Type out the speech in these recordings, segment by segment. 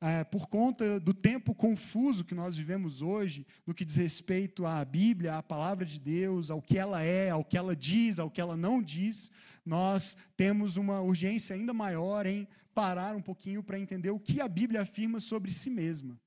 é, por conta do tempo confuso que nós vivemos hoje, no que diz respeito à Bíblia, à palavra de Deus, ao que ela é, ao que ela diz, ao que ela não diz, nós temos uma urgência ainda maior em parar um pouquinho para entender o que a Bíblia afirma sobre si mesma.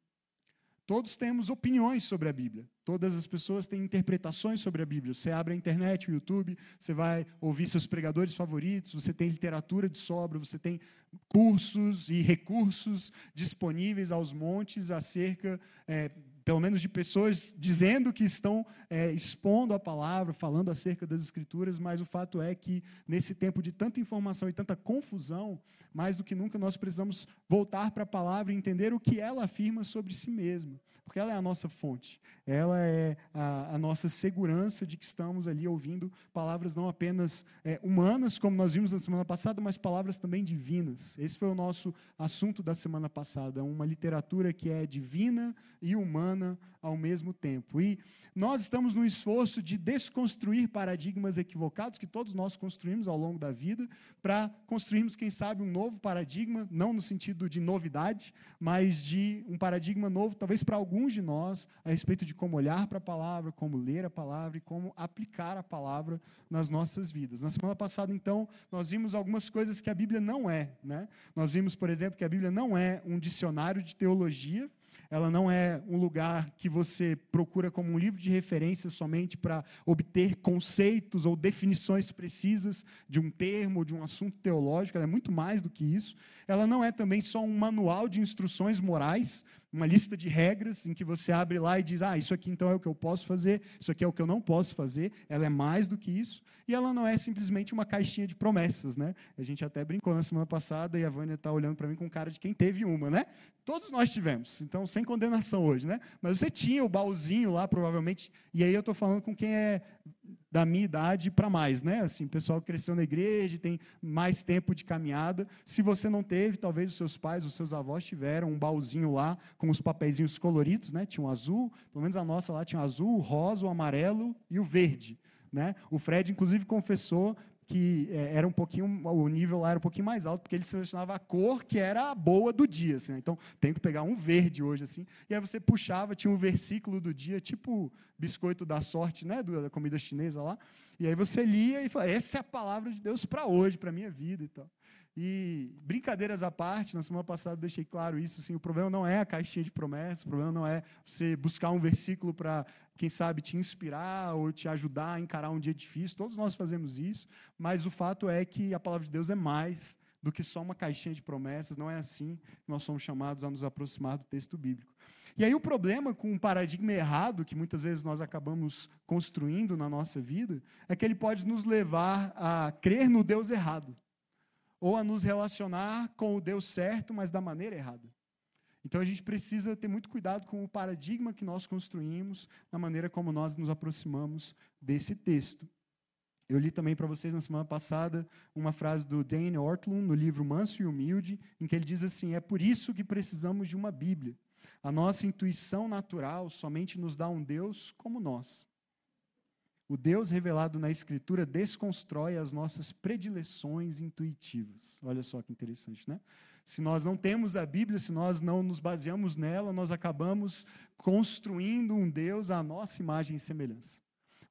Todos temos opiniões sobre a Bíblia. Todas as pessoas têm interpretações sobre a Bíblia. Você abre a internet, o YouTube, você vai ouvir seus pregadores favoritos, você tem literatura de sobra, você tem cursos e recursos disponíveis aos montes acerca é, pelo menos de pessoas dizendo que estão é, expondo a palavra, falando acerca das Escrituras, mas o fato é que, nesse tempo de tanta informação e tanta confusão, mais do que nunca nós precisamos voltar para a palavra e entender o que ela afirma sobre si mesma, porque ela é a nossa fonte, ela é a, a nossa segurança de que estamos ali ouvindo palavras não apenas é, humanas, como nós vimos na semana passada, mas palavras também divinas. Esse foi o nosso assunto da semana passada, uma literatura que é divina e humana humana ao mesmo tempo. E nós estamos no esforço de desconstruir paradigmas equivocados que todos nós construímos ao longo da vida, para construirmos, quem sabe, um novo paradigma, não no sentido de novidade, mas de um paradigma novo, talvez para alguns de nós, a respeito de como olhar para a palavra, como ler a palavra e como aplicar a palavra nas nossas vidas. Na semana passada, então, nós vimos algumas coisas que a Bíblia não é. Né? Nós vimos, por exemplo, que a Bíblia não é um dicionário de teologia, ela não é um lugar que você procura como um livro de referência somente para obter conceitos ou definições precisas de um termo ou de um assunto teológico, ela é muito mais do que isso. Ela não é também só um manual de instruções morais, uma lista de regras em que você abre lá e diz: ah, isso aqui então é o que eu posso fazer, isso aqui é o que eu não posso fazer. Ela é mais do que isso. E ela não é simplesmente uma caixinha de promessas, né? A gente até brincou na semana passada e a Vânia está olhando para mim com cara de quem teve uma, né? Todos nós tivemos, então sem condenação hoje, né? Mas você tinha o baúzinho lá, provavelmente, e aí eu estou falando com quem é da minha idade para mais, né? Assim, pessoal que cresceu na igreja, tem mais tempo de caminhada. Se você não teve, talvez os seus pais, os seus avós tiveram um baúzinho lá com os papeizinhos coloridos, né? Tinha um azul, pelo menos a nossa lá tinha o azul, o rosa, o amarelo e o verde. Né? O Fred, inclusive, confessou que é, era um pouquinho, o nível lá era um pouquinho mais alto, porque ele selecionava a cor que era a boa do dia. Assim, né? Então, tem que pegar um verde hoje, assim. E aí você puxava, tinha um versículo do dia, tipo biscoito da sorte, né? Da comida chinesa lá. E aí você lia e falava, essa é a palavra de Deus para hoje, para a minha vida e tal. E brincadeiras à parte, na semana passada eu deixei claro isso, assim, o problema não é a caixinha de promessas, o problema não é você buscar um versículo para, quem sabe, te inspirar ou te ajudar a encarar um dia difícil, todos nós fazemos isso, mas o fato é que a palavra de Deus é mais do que só uma caixinha de promessas, não é assim que nós somos chamados a nos aproximar do texto bíblico. E aí o problema com um paradigma errado que muitas vezes nós acabamos construindo na nossa vida é que ele pode nos levar a crer no Deus errado ou a nos relacionar com o Deus certo, mas da maneira errada. Então a gente precisa ter muito cuidado com o paradigma que nós construímos, na maneira como nós nos aproximamos desse texto. Eu li também para vocês na semana passada uma frase do Dane Ortlund no livro Manso e Humilde, em que ele diz assim: É por isso que precisamos de uma Bíblia. A nossa intuição natural somente nos dá um Deus como nós. O Deus revelado na Escritura desconstrói as nossas predileções intuitivas. Olha só que interessante, né? Se nós não temos a Bíblia, se nós não nos baseamos nela, nós acabamos construindo um Deus à nossa imagem e semelhança.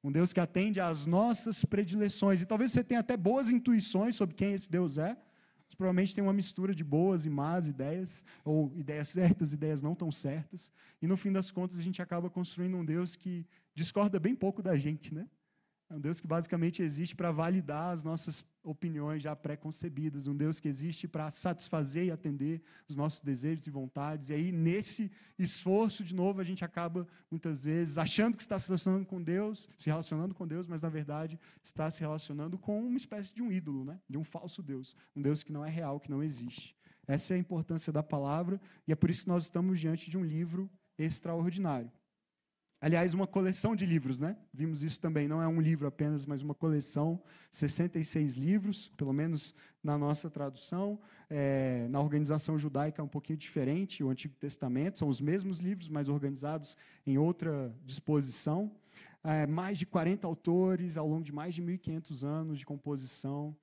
Um Deus que atende às nossas predileções. E talvez você tenha até boas intuições sobre quem esse Deus é. Mas provavelmente tem uma mistura de boas e más ideias, ou ideias certas, ideias não tão certas. E no fim das contas, a gente acaba construindo um Deus que discorda bem pouco da gente, né? É um Deus que basicamente existe para validar as nossas opiniões já pré-concebidas, um Deus que existe para satisfazer e atender os nossos desejos e vontades. E aí, nesse esforço, de novo, a gente acaba, muitas vezes, achando que está se relacionando com Deus, se relacionando com Deus, mas, na verdade, está se relacionando com uma espécie de um ídolo, né? de um falso Deus, um Deus que não é real, que não existe. Essa é a importância da palavra, e é por isso que nós estamos diante de um livro extraordinário. Aliás, uma coleção de livros, né? Vimos isso também. Não é um livro apenas, mas uma coleção. 66 livros, pelo menos na nossa tradução. É, na organização judaica é um pouquinho diferente. O Antigo Testamento são os mesmos livros, mas organizados em outra disposição. É, mais de 40 autores ao longo de mais de 1.500 anos de composição.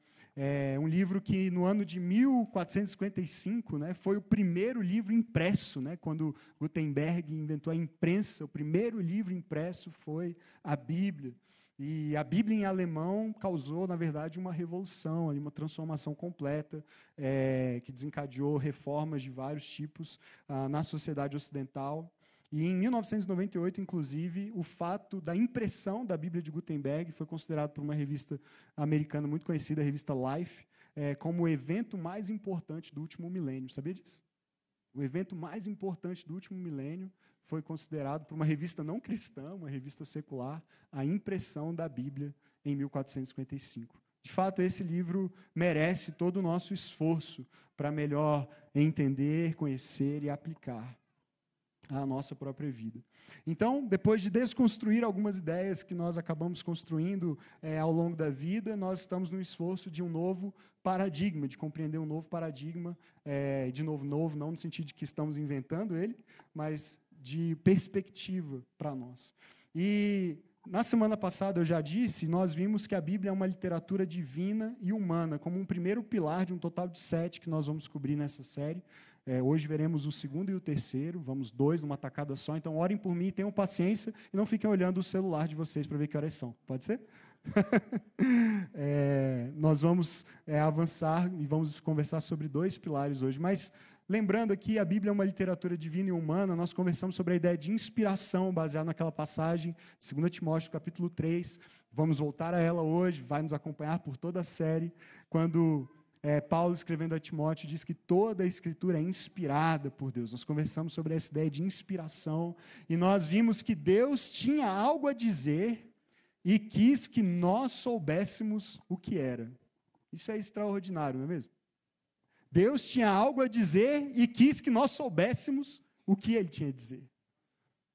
É um livro que no ano de 1455 né, foi o primeiro livro impresso, né, quando Gutenberg inventou a imprensa, o primeiro livro impresso foi a Bíblia. E a Bíblia em alemão causou, na verdade, uma revolução, uma transformação completa, é, que desencadeou reformas de vários tipos ah, na sociedade ocidental. E em 1998, inclusive, o fato da impressão da Bíblia de Gutenberg foi considerado por uma revista americana muito conhecida, a revista Life, é, como o evento mais importante do último milênio. Sabia disso? O evento mais importante do último milênio foi considerado por uma revista não cristã, uma revista secular, a impressão da Bíblia em 1455. De fato, esse livro merece todo o nosso esforço para melhor entender, conhecer e aplicar à nossa própria vida. Então, depois de desconstruir algumas ideias que nós acabamos construindo é, ao longo da vida, nós estamos no esforço de um novo paradigma, de compreender um novo paradigma, é, de novo, novo, não no sentido de que estamos inventando ele, mas de perspectiva para nós. E na semana passada eu já disse, nós vimos que a Bíblia é uma literatura divina e humana, como um primeiro pilar de um total de sete que nós vamos cobrir nessa série. É, hoje veremos o segundo e o terceiro, vamos dois numa tacada só. Então, orem por mim, tenham paciência e não fiquem olhando o celular de vocês para ver que horas são. Pode ser? é, nós vamos é, avançar e vamos conversar sobre dois pilares hoje. Mas, lembrando aqui, a Bíblia é uma literatura divina e humana. Nós conversamos sobre a ideia de inspiração, baseada naquela passagem, 2 Timóteo, capítulo 3. Vamos voltar a ela hoje, vai nos acompanhar por toda a série. Quando é, Paulo, escrevendo a Timóteo, diz que toda a Escritura é inspirada por Deus. Nós conversamos sobre essa ideia de inspiração e nós vimos que Deus tinha algo a dizer e quis que nós soubéssemos o que era. Isso é extraordinário, não é mesmo? Deus tinha algo a dizer e quis que nós soubéssemos o que ele tinha a dizer.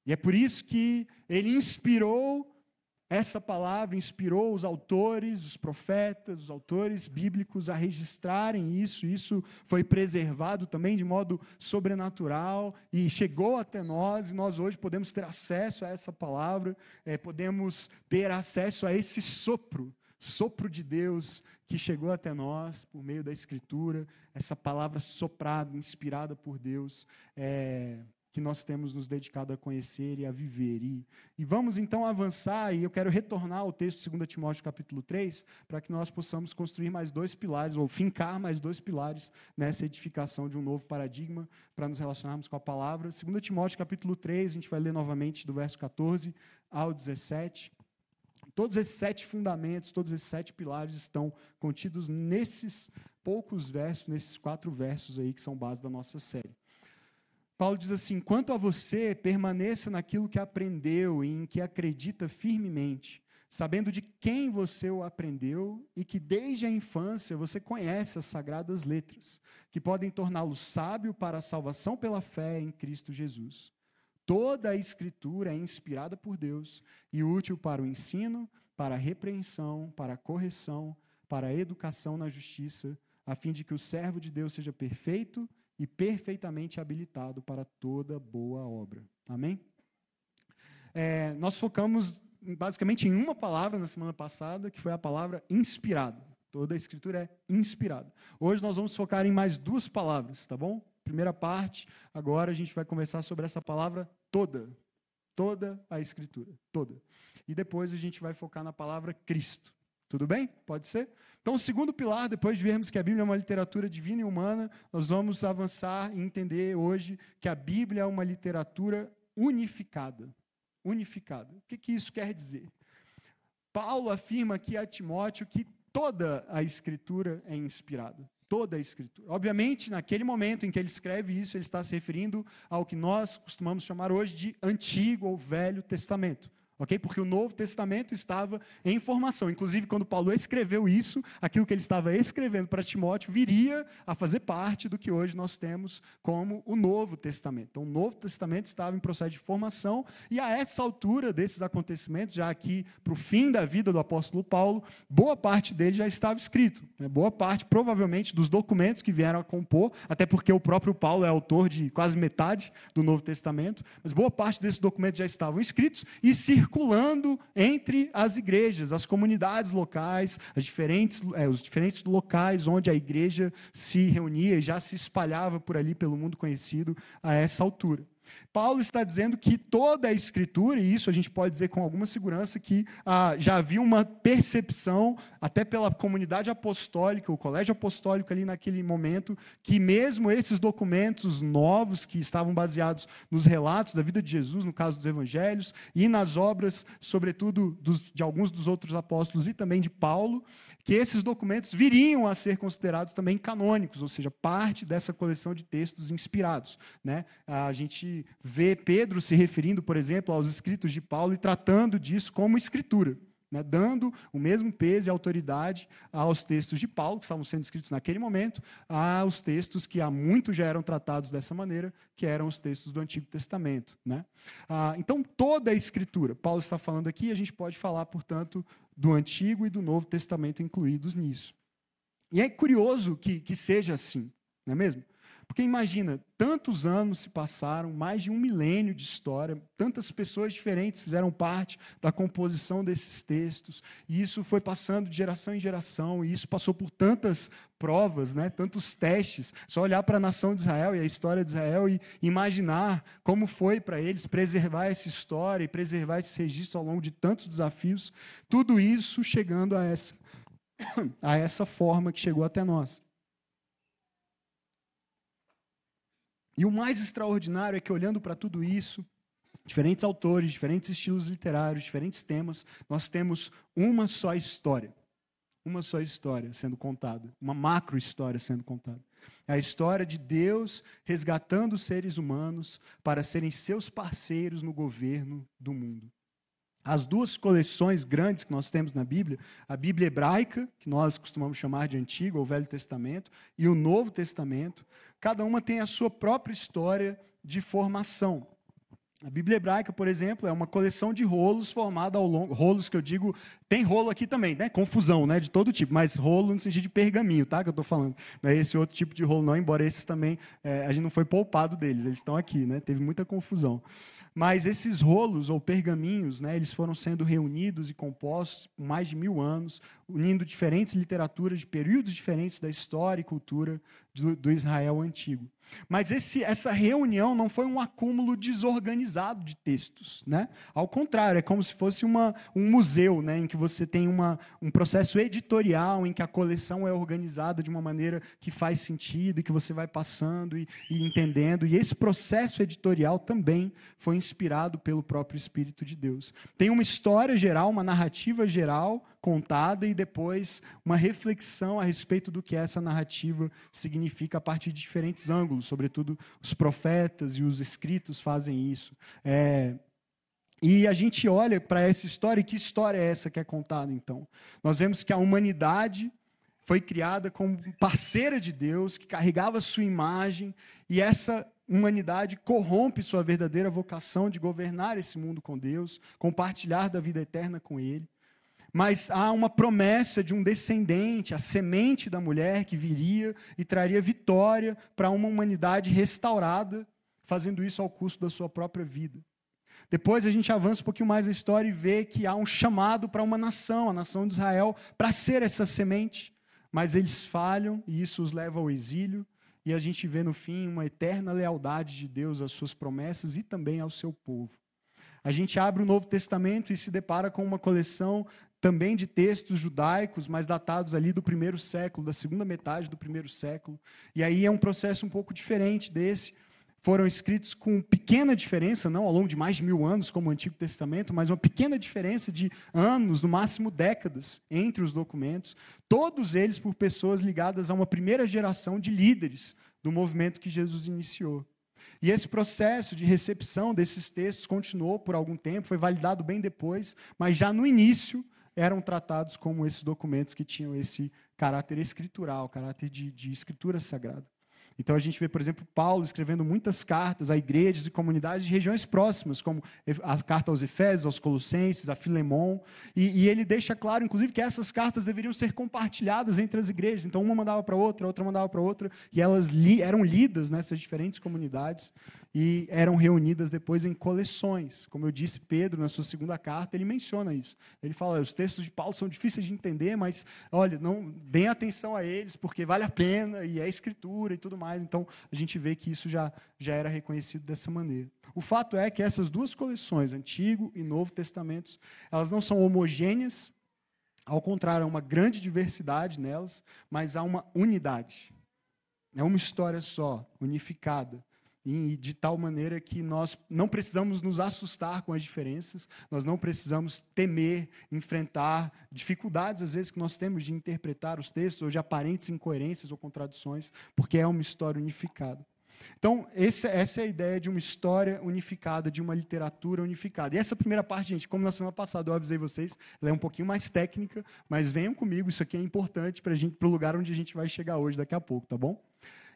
E é por isso que ele inspirou essa palavra inspirou os autores, os profetas, os autores bíblicos a registrarem isso. Isso foi preservado também de modo sobrenatural e chegou até nós. E nós hoje podemos ter acesso a essa palavra, é, podemos ter acesso a esse sopro, sopro de Deus que chegou até nós por meio da Escritura. Essa palavra soprada, inspirada por Deus. É, que nós temos nos dedicado a conhecer e a viver. E, e vamos então avançar, e eu quero retornar ao texto de 2 Timóteo capítulo 3, para que nós possamos construir mais dois pilares, ou fincar mais dois pilares nessa edificação de um novo paradigma, para nos relacionarmos com a palavra. 2 Timóteo capítulo 3, a gente vai ler novamente do verso 14 ao 17. Todos esses sete fundamentos, todos esses sete pilares estão contidos nesses poucos versos, nesses quatro versos aí que são base da nossa série. Paulo diz assim: quanto a você, permaneça naquilo que aprendeu e em que acredita firmemente, sabendo de quem você o aprendeu e que desde a infância você conhece as sagradas letras, que podem torná-lo sábio para a salvação pela fé em Cristo Jesus. Toda a Escritura é inspirada por Deus e útil para o ensino, para a repreensão, para a correção, para a educação na justiça, a fim de que o servo de Deus seja perfeito e perfeitamente habilitado para toda boa obra. Amém? É, nós focamos basicamente em uma palavra na semana passada, que foi a palavra inspirado. Toda a escritura é inspirada. Hoje nós vamos focar em mais duas palavras, tá bom? Primeira parte, agora a gente vai conversar sobre essa palavra toda. Toda a escritura, toda. E depois a gente vai focar na palavra Cristo. Tudo bem? Pode ser? Então, o segundo pilar, depois de vermos que a Bíblia é uma literatura divina e humana, nós vamos avançar e entender hoje que a Bíblia é uma literatura unificada. Unificada. O que, que isso quer dizer? Paulo afirma aqui a Timóteo que toda a Escritura é inspirada. Toda a Escritura. Obviamente, naquele momento em que ele escreve isso, ele está se referindo ao que nós costumamos chamar hoje de Antigo ou Velho Testamento ok? Porque o Novo Testamento estava em formação. Inclusive, quando Paulo escreveu isso, aquilo que ele estava escrevendo para Timóteo viria a fazer parte do que hoje nós temos como o Novo Testamento. Então, o Novo Testamento estava em processo de formação e a essa altura desses acontecimentos, já aqui para o fim da vida do apóstolo Paulo, boa parte dele já estava escrito. Né? Boa parte, provavelmente, dos documentos que vieram a compor, até porque o próprio Paulo é autor de quase metade do Novo Testamento, mas boa parte desses documentos já estavam escritos e se circulando entre as igrejas, as comunidades locais, as diferentes, é, os diferentes locais onde a igreja se reunia e já se espalhava por ali pelo mundo conhecido a essa altura. Paulo está dizendo que toda a escritura, e isso a gente pode dizer com alguma segurança, que ah, já havia uma percepção, até pela comunidade apostólica, o colégio apostólico ali naquele momento, que mesmo esses documentos novos, que estavam baseados nos relatos da vida de Jesus, no caso dos evangelhos, e nas obras, sobretudo, dos, de alguns dos outros apóstolos e também de Paulo, que esses documentos viriam a ser considerados também canônicos, ou seja, parte dessa coleção de textos inspirados. Né? A gente vê Pedro se referindo, por exemplo, aos escritos de Paulo e tratando disso como escritura. Né, dando o mesmo peso e autoridade aos textos de Paulo, que estavam sendo escritos naquele momento, aos textos que há muito já eram tratados dessa maneira, que eram os textos do Antigo Testamento. Né? Ah, então, toda a Escritura, Paulo está falando aqui, a gente pode falar, portanto, do Antigo e do Novo Testamento incluídos nisso. E é curioso que, que seja assim, não é mesmo? Porque imagina, tantos anos se passaram, mais de um milênio de história, tantas pessoas diferentes fizeram parte da composição desses textos, e isso foi passando de geração em geração, e isso passou por tantas provas, né, tantos testes. Só olhar para a nação de Israel e a história de Israel e imaginar como foi para eles preservar essa história e preservar esses registros ao longo de tantos desafios, tudo isso chegando a essa, a essa forma que chegou até nós. E o mais extraordinário é que, olhando para tudo isso, diferentes autores, diferentes estilos literários, diferentes temas, nós temos uma só história. Uma só história sendo contada, uma macro história sendo contada. É a história de Deus resgatando os seres humanos para serem seus parceiros no governo do mundo. As duas coleções grandes que nós temos na Bíblia, a Bíblia hebraica, que nós costumamos chamar de Antigo ou Velho Testamento, e o Novo Testamento, cada uma tem a sua própria história de formação. A Bíblia hebraica, por exemplo, é uma coleção de rolos formada ao longo, rolos que eu digo, tem rolo aqui também, né? Confusão, né? De todo tipo, mas rolo no sentido de pergaminho, tá? Que eu estou falando. Não é esse outro tipo de rolo, não, embora esses também, é, a gente não foi poupado deles, eles estão aqui, né? Teve muita confusão. Mas esses rolos ou pergaminhos, né, eles foram sendo reunidos e compostos por mais de mil anos, unindo diferentes literaturas de períodos diferentes da história e cultura do, do Israel antigo. Mas esse, essa reunião não foi um acúmulo desorganizado de textos. Né? Ao contrário, é como se fosse uma, um museu, né, em que você tem uma, um processo editorial, em que a coleção é organizada de uma maneira que faz sentido, e que você vai passando e, e entendendo. E esse processo editorial também foi inspirado pelo próprio Espírito de Deus. Tem uma história geral, uma narrativa geral contada e depois uma reflexão a respeito do que essa narrativa significa a partir de diferentes ângulos, sobretudo os profetas e os escritos fazem isso. É, e a gente olha para essa história, e que história é essa que é contada então? Nós vemos que a humanidade foi criada como parceira de Deus, que carregava sua imagem, e essa humanidade corrompe sua verdadeira vocação de governar esse mundo com Deus, compartilhar da vida eterna com Ele. Mas há uma promessa de um descendente, a semente da mulher que viria e traria vitória para uma humanidade restaurada, fazendo isso ao custo da sua própria vida. Depois a gente avança um pouquinho mais na história e vê que há um chamado para uma nação, a nação de Israel, para ser essa semente. Mas eles falham e isso os leva ao exílio. E a gente vê no fim uma eterna lealdade de Deus às suas promessas e também ao seu povo. A gente abre o Novo Testamento e se depara com uma coleção também de textos judaicos, mas datados ali do primeiro século, da segunda metade do primeiro século. E aí é um processo um pouco diferente desse, foram escritos com pequena diferença, não ao longo de mais de mil anos, como o Antigo Testamento, mas uma pequena diferença de anos, no máximo décadas, entre os documentos, todos eles por pessoas ligadas a uma primeira geração de líderes do movimento que Jesus iniciou. E esse processo de recepção desses textos continuou por algum tempo, foi validado bem depois, mas já no início eram tratados como esses documentos que tinham esse caráter escritural, caráter de, de escritura sagrada. Então a gente vê, por exemplo, Paulo escrevendo muitas cartas a igrejas e comunidades de regiões próximas, como a carta aos Efésios, aos Colossenses, a Filemon, e, e ele deixa claro, inclusive, que essas cartas deveriam ser compartilhadas entre as igrejas. Então uma mandava para outra, outra mandava para outra, e elas li, eram lidas nessas diferentes comunidades e eram reunidas depois em coleções. Como eu disse, Pedro, na sua segunda carta, ele menciona isso. Ele fala: os textos de Paulo são difíceis de entender, mas olha, não deem atenção a eles, porque vale a pena e é escritura e tudo mais. Então a gente vê que isso já, já era reconhecido dessa maneira. O fato é que essas duas coleções, Antigo e Novo Testamentos, elas não são homogêneas, ao contrário, há uma grande diversidade nelas, mas há uma unidade. É uma história só, unificada de tal maneira que nós não precisamos nos assustar com as diferenças, nós não precisamos temer, enfrentar dificuldades, às vezes, que nós temos de interpretar os textos, ou de aparentes incoerências ou contradições, porque é uma história unificada. Então, essa, essa é a ideia de uma história unificada, de uma literatura unificada. E essa primeira parte, gente, como na semana passada eu avisei vocês, ela é um pouquinho mais técnica, mas venham comigo, isso aqui é importante para o lugar onde a gente vai chegar hoje, daqui a pouco, tá bom?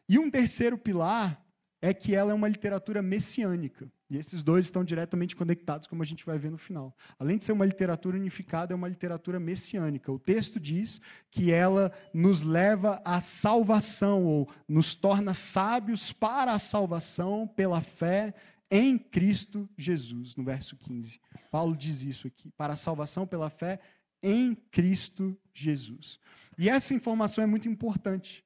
E um terceiro pilar é que ela é uma literatura messiânica. E esses dois estão diretamente conectados, como a gente vai ver no final. Além de ser uma literatura unificada, é uma literatura messiânica. O texto diz que ela nos leva à salvação, ou nos torna sábios para a salvação pela fé em Cristo Jesus, no verso 15. Paulo diz isso aqui: para a salvação pela fé em Cristo Jesus. E essa informação é muito importante.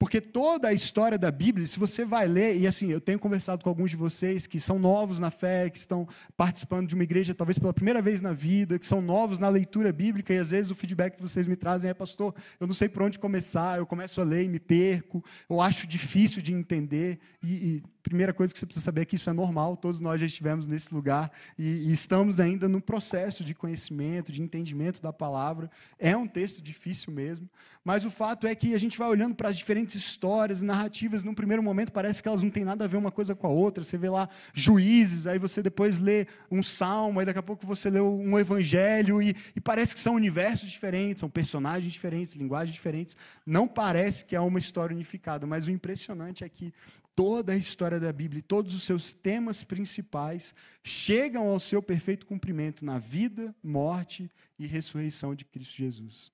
Porque toda a história da Bíblia, se você vai ler, e assim, eu tenho conversado com alguns de vocês que são novos na fé, que estão participando de uma igreja talvez pela primeira vez na vida, que são novos na leitura bíblica, e às vezes o feedback que vocês me trazem é, pastor, eu não sei por onde começar, eu começo a ler e me perco, eu acho difícil de entender, e, e primeira coisa que você precisa saber é que isso é normal, todos nós já estivemos nesse lugar e, e, estamos ainda no processo de conhecimento, de entendimento da palavra. É um texto difícil mesmo, mas o fato é que a gente vai olhando para as diferentes histórias e narrativas, num primeiro momento parece que elas não têm nada a ver uma coisa com a outra. Você vê lá juízes, aí você depois lê um salmo, aí daqui a pouco você lê um evangelho e, e parece que são universos diferentes, são personagens diferentes, linguagens diferentes. Não parece que é uma história unificada, mas o impressionante é que toda a história da Bíblia e todos os seus temas principais chegam ao seu perfeito cumprimento na vida, morte e ressurreição de Cristo Jesus.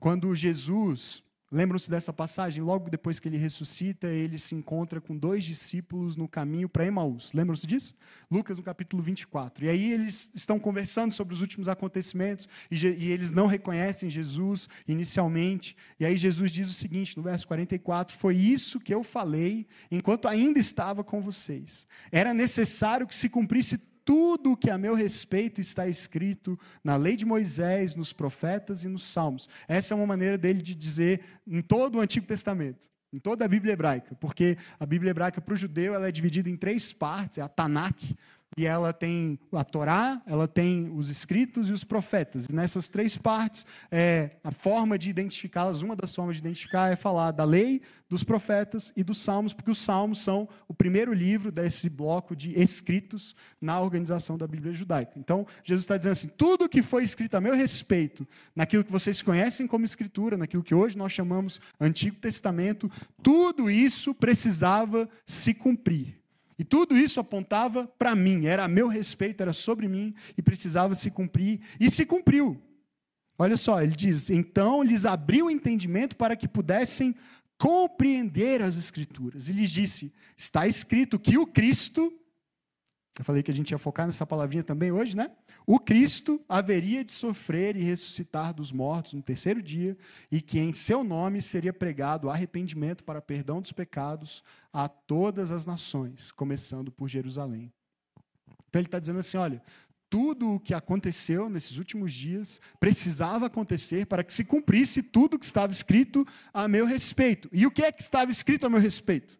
Quando Jesus Lembram-se dessa passagem? Logo depois que ele ressuscita, ele se encontra com dois discípulos no caminho para Emaús. Lembram-se disso? Lucas, no capítulo 24. E aí eles estão conversando sobre os últimos acontecimentos e, e eles não reconhecem Jesus inicialmente. E aí Jesus diz o seguinte, no verso 44: Foi isso que eu falei enquanto ainda estava com vocês. Era necessário que se cumprisse tudo o que a meu respeito está escrito na lei de Moisés, nos profetas e nos salmos. Essa é uma maneira dele de dizer em todo o Antigo Testamento, em toda a Bíblia hebraica, porque a Bíblia hebraica para o judeu ela é dividida em três partes, é a Tanakh, e ela tem a Torá, ela tem os escritos e os profetas. E nessas três partes, é, a forma de identificá-las, uma das formas de identificar é falar da lei, dos profetas e dos salmos, porque os salmos são o primeiro livro desse bloco de escritos na organização da Bíblia judaica. Então, Jesus está dizendo assim: tudo que foi escrito a meu respeito, naquilo que vocês conhecem como Escritura, naquilo que hoje nós chamamos Antigo Testamento, tudo isso precisava se cumprir. E tudo isso apontava para mim, era a meu respeito, era sobre mim e precisava se cumprir, e se cumpriu. Olha só, ele diz: então lhes abriu o entendimento para que pudessem compreender as Escrituras. E lhes disse: está escrito que o Cristo, eu falei que a gente ia focar nessa palavrinha também hoje, né? O Cristo haveria de sofrer e ressuscitar dos mortos no terceiro dia, e que em seu nome seria pregado arrependimento para perdão dos pecados a todas as nações, começando por Jerusalém. Então ele está dizendo assim: olha, tudo o que aconteceu nesses últimos dias precisava acontecer para que se cumprisse tudo o que estava escrito a meu respeito. E o que é que estava escrito a meu respeito?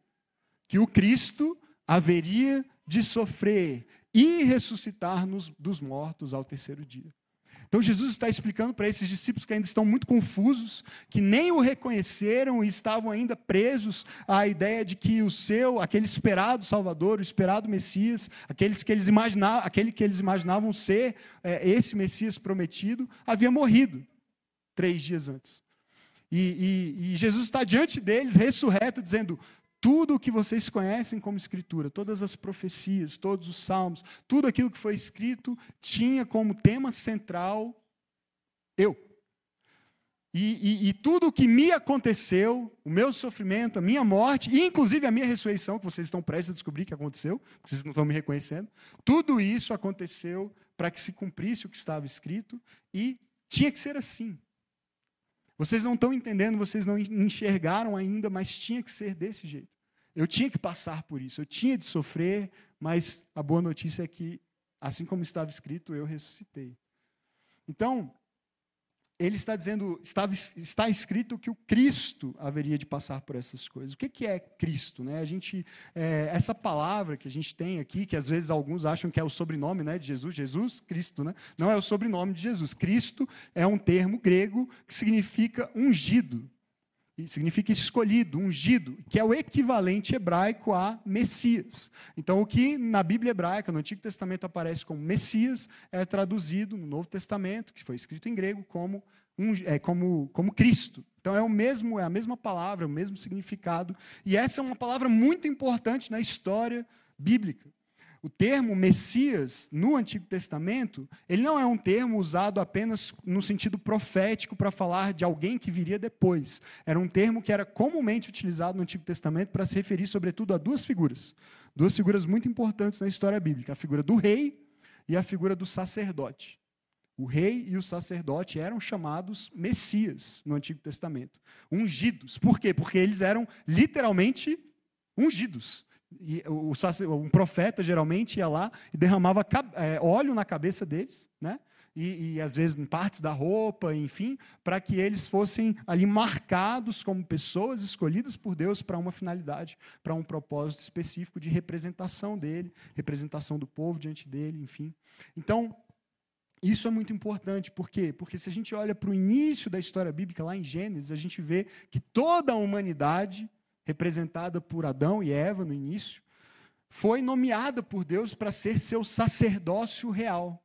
que o Cristo haveria de sofrer e ressuscitar nos, dos mortos ao terceiro dia. Então Jesus está explicando para esses discípulos que ainda estão muito confusos, que nem o reconheceram e estavam ainda presos à ideia de que o seu, aquele esperado Salvador, o esperado Messias, aqueles que eles imaginavam, aquele que eles imaginavam ser é, esse Messias prometido, havia morrido três dias antes. E, e, e Jesus está diante deles, ressurreto, dizendo: tudo o que vocês conhecem como Escritura, todas as profecias, todos os salmos, tudo aquilo que foi escrito tinha como tema central eu. E, e, e, tudo o que me aconteceu, o meu sofrimento, a minha morte, e inclusive a minha ressurreição, que vocês estão prestes a descobrir que aconteceu, vocês não estão me reconhecendo, tudo isso aconteceu para que se cumprisse o que estava escrito e tinha que ser assim. Vocês não estão entendendo, vocês não enxergaram ainda, mas tinha que ser desse jeito. Eu tinha que passar por isso, eu tinha de sofrer, mas a boa notícia é que, assim como estava escrito, eu ressuscitei. Então, ele está dizendo, está, está escrito que o Cristo haveria de passar por essas coisas. O que, que é Cristo? Né? A gente, é, essa palavra que a gente tem aqui, que às vezes alguns acham que é o sobrenome né, de Jesus, Jesus, Cristo, né? não é o sobrenome de Jesus. Cristo é um termo grego que significa ungido, significa escolhido, ungido, que é o equivalente hebraico a Messias. Então, o que na Bíblia hebraica, no Antigo Testamento, aparece como Messias, é traduzido no Novo Testamento, que foi escrito em grego, como, um, é, como, como Cristo. Então, é, o mesmo, é a mesma palavra, o mesmo significado. E essa é uma palavra muito importante na história bíblica. O termo Messias no Antigo Testamento, ele não é um termo usado apenas no sentido profético para falar de alguém que viria depois. Era um termo que era comumente utilizado no Antigo Testamento para se referir, sobretudo, a duas figuras. Duas figuras muito importantes na história bíblica: a figura do rei e a figura do sacerdote. O rei e o sacerdote eram chamados Messias no Antigo Testamento, ungidos. Por quê? Porque eles eram literalmente ungidos. E o, um profeta geralmente ia lá e derramava é, óleo na cabeça deles, né? E, e, às vezes em partes da roupa, enfim, para que eles fossem ali marcados como pessoas escolhidas por Deus para uma finalidade, para um propósito específico de representação dele, representação do povo diante dele, enfim. Então, isso é muito importante, por quê? Porque se a gente olha para o início da história bíblica, lá em Gênesis, a gente vê que toda a humanidade representada por Adão e Eva no início, foi nomeada por Deus para ser seu sacerdócio real,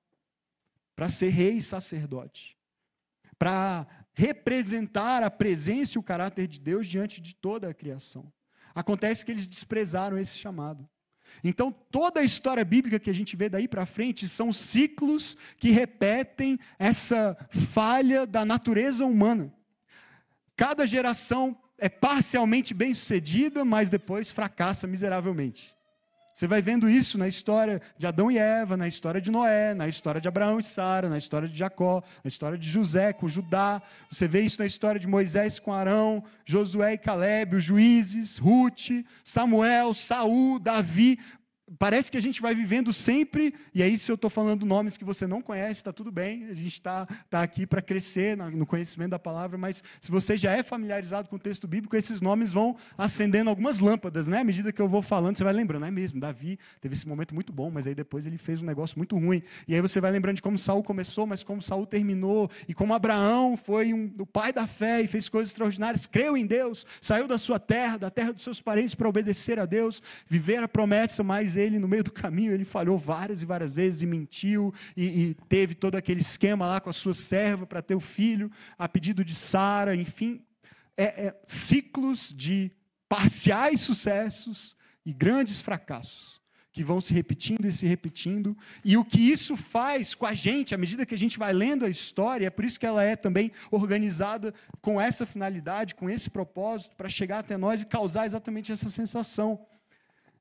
para ser rei e sacerdote, para representar a presença e o caráter de Deus diante de toda a criação. Acontece que eles desprezaram esse chamado. Então, toda a história bíblica que a gente vê daí para frente são ciclos que repetem essa falha da natureza humana. Cada geração é parcialmente bem sucedida, mas depois fracassa miseravelmente. Você vai vendo isso na história de Adão e Eva, na história de Noé, na história de Abraão e Sara, na história de Jacó, na história de José com Judá. Você vê isso na história de Moisés com Arão, Josué e Caleb, os juízes, Ruth, Samuel, Saul, Davi parece que a gente vai vivendo sempre, e aí se eu estou falando nomes que você não conhece, está tudo bem, a gente está tá aqui para crescer no conhecimento da palavra, mas se você já é familiarizado com o texto bíblico, esses nomes vão acendendo algumas lâmpadas, né? À medida que eu vou falando, você vai lembrando, é mesmo, Davi teve esse momento muito bom, mas aí depois ele fez um negócio muito ruim, e aí você vai lembrando de como Saul começou, mas como Saul terminou, e como Abraão foi um, o pai da fé e fez coisas extraordinárias, creu em Deus, saiu da sua terra, da terra dos seus parentes para obedecer a Deus, viver a promessa, mas ele, no meio do caminho, ele falhou várias e várias vezes e mentiu, e, e teve todo aquele esquema lá com a sua serva para ter o filho, a pedido de Sara, enfim. É, é, ciclos de parciais sucessos e grandes fracassos que vão se repetindo e se repetindo, e o que isso faz com a gente, à medida que a gente vai lendo a história, é por isso que ela é também organizada com essa finalidade, com esse propósito, para chegar até nós e causar exatamente essa sensação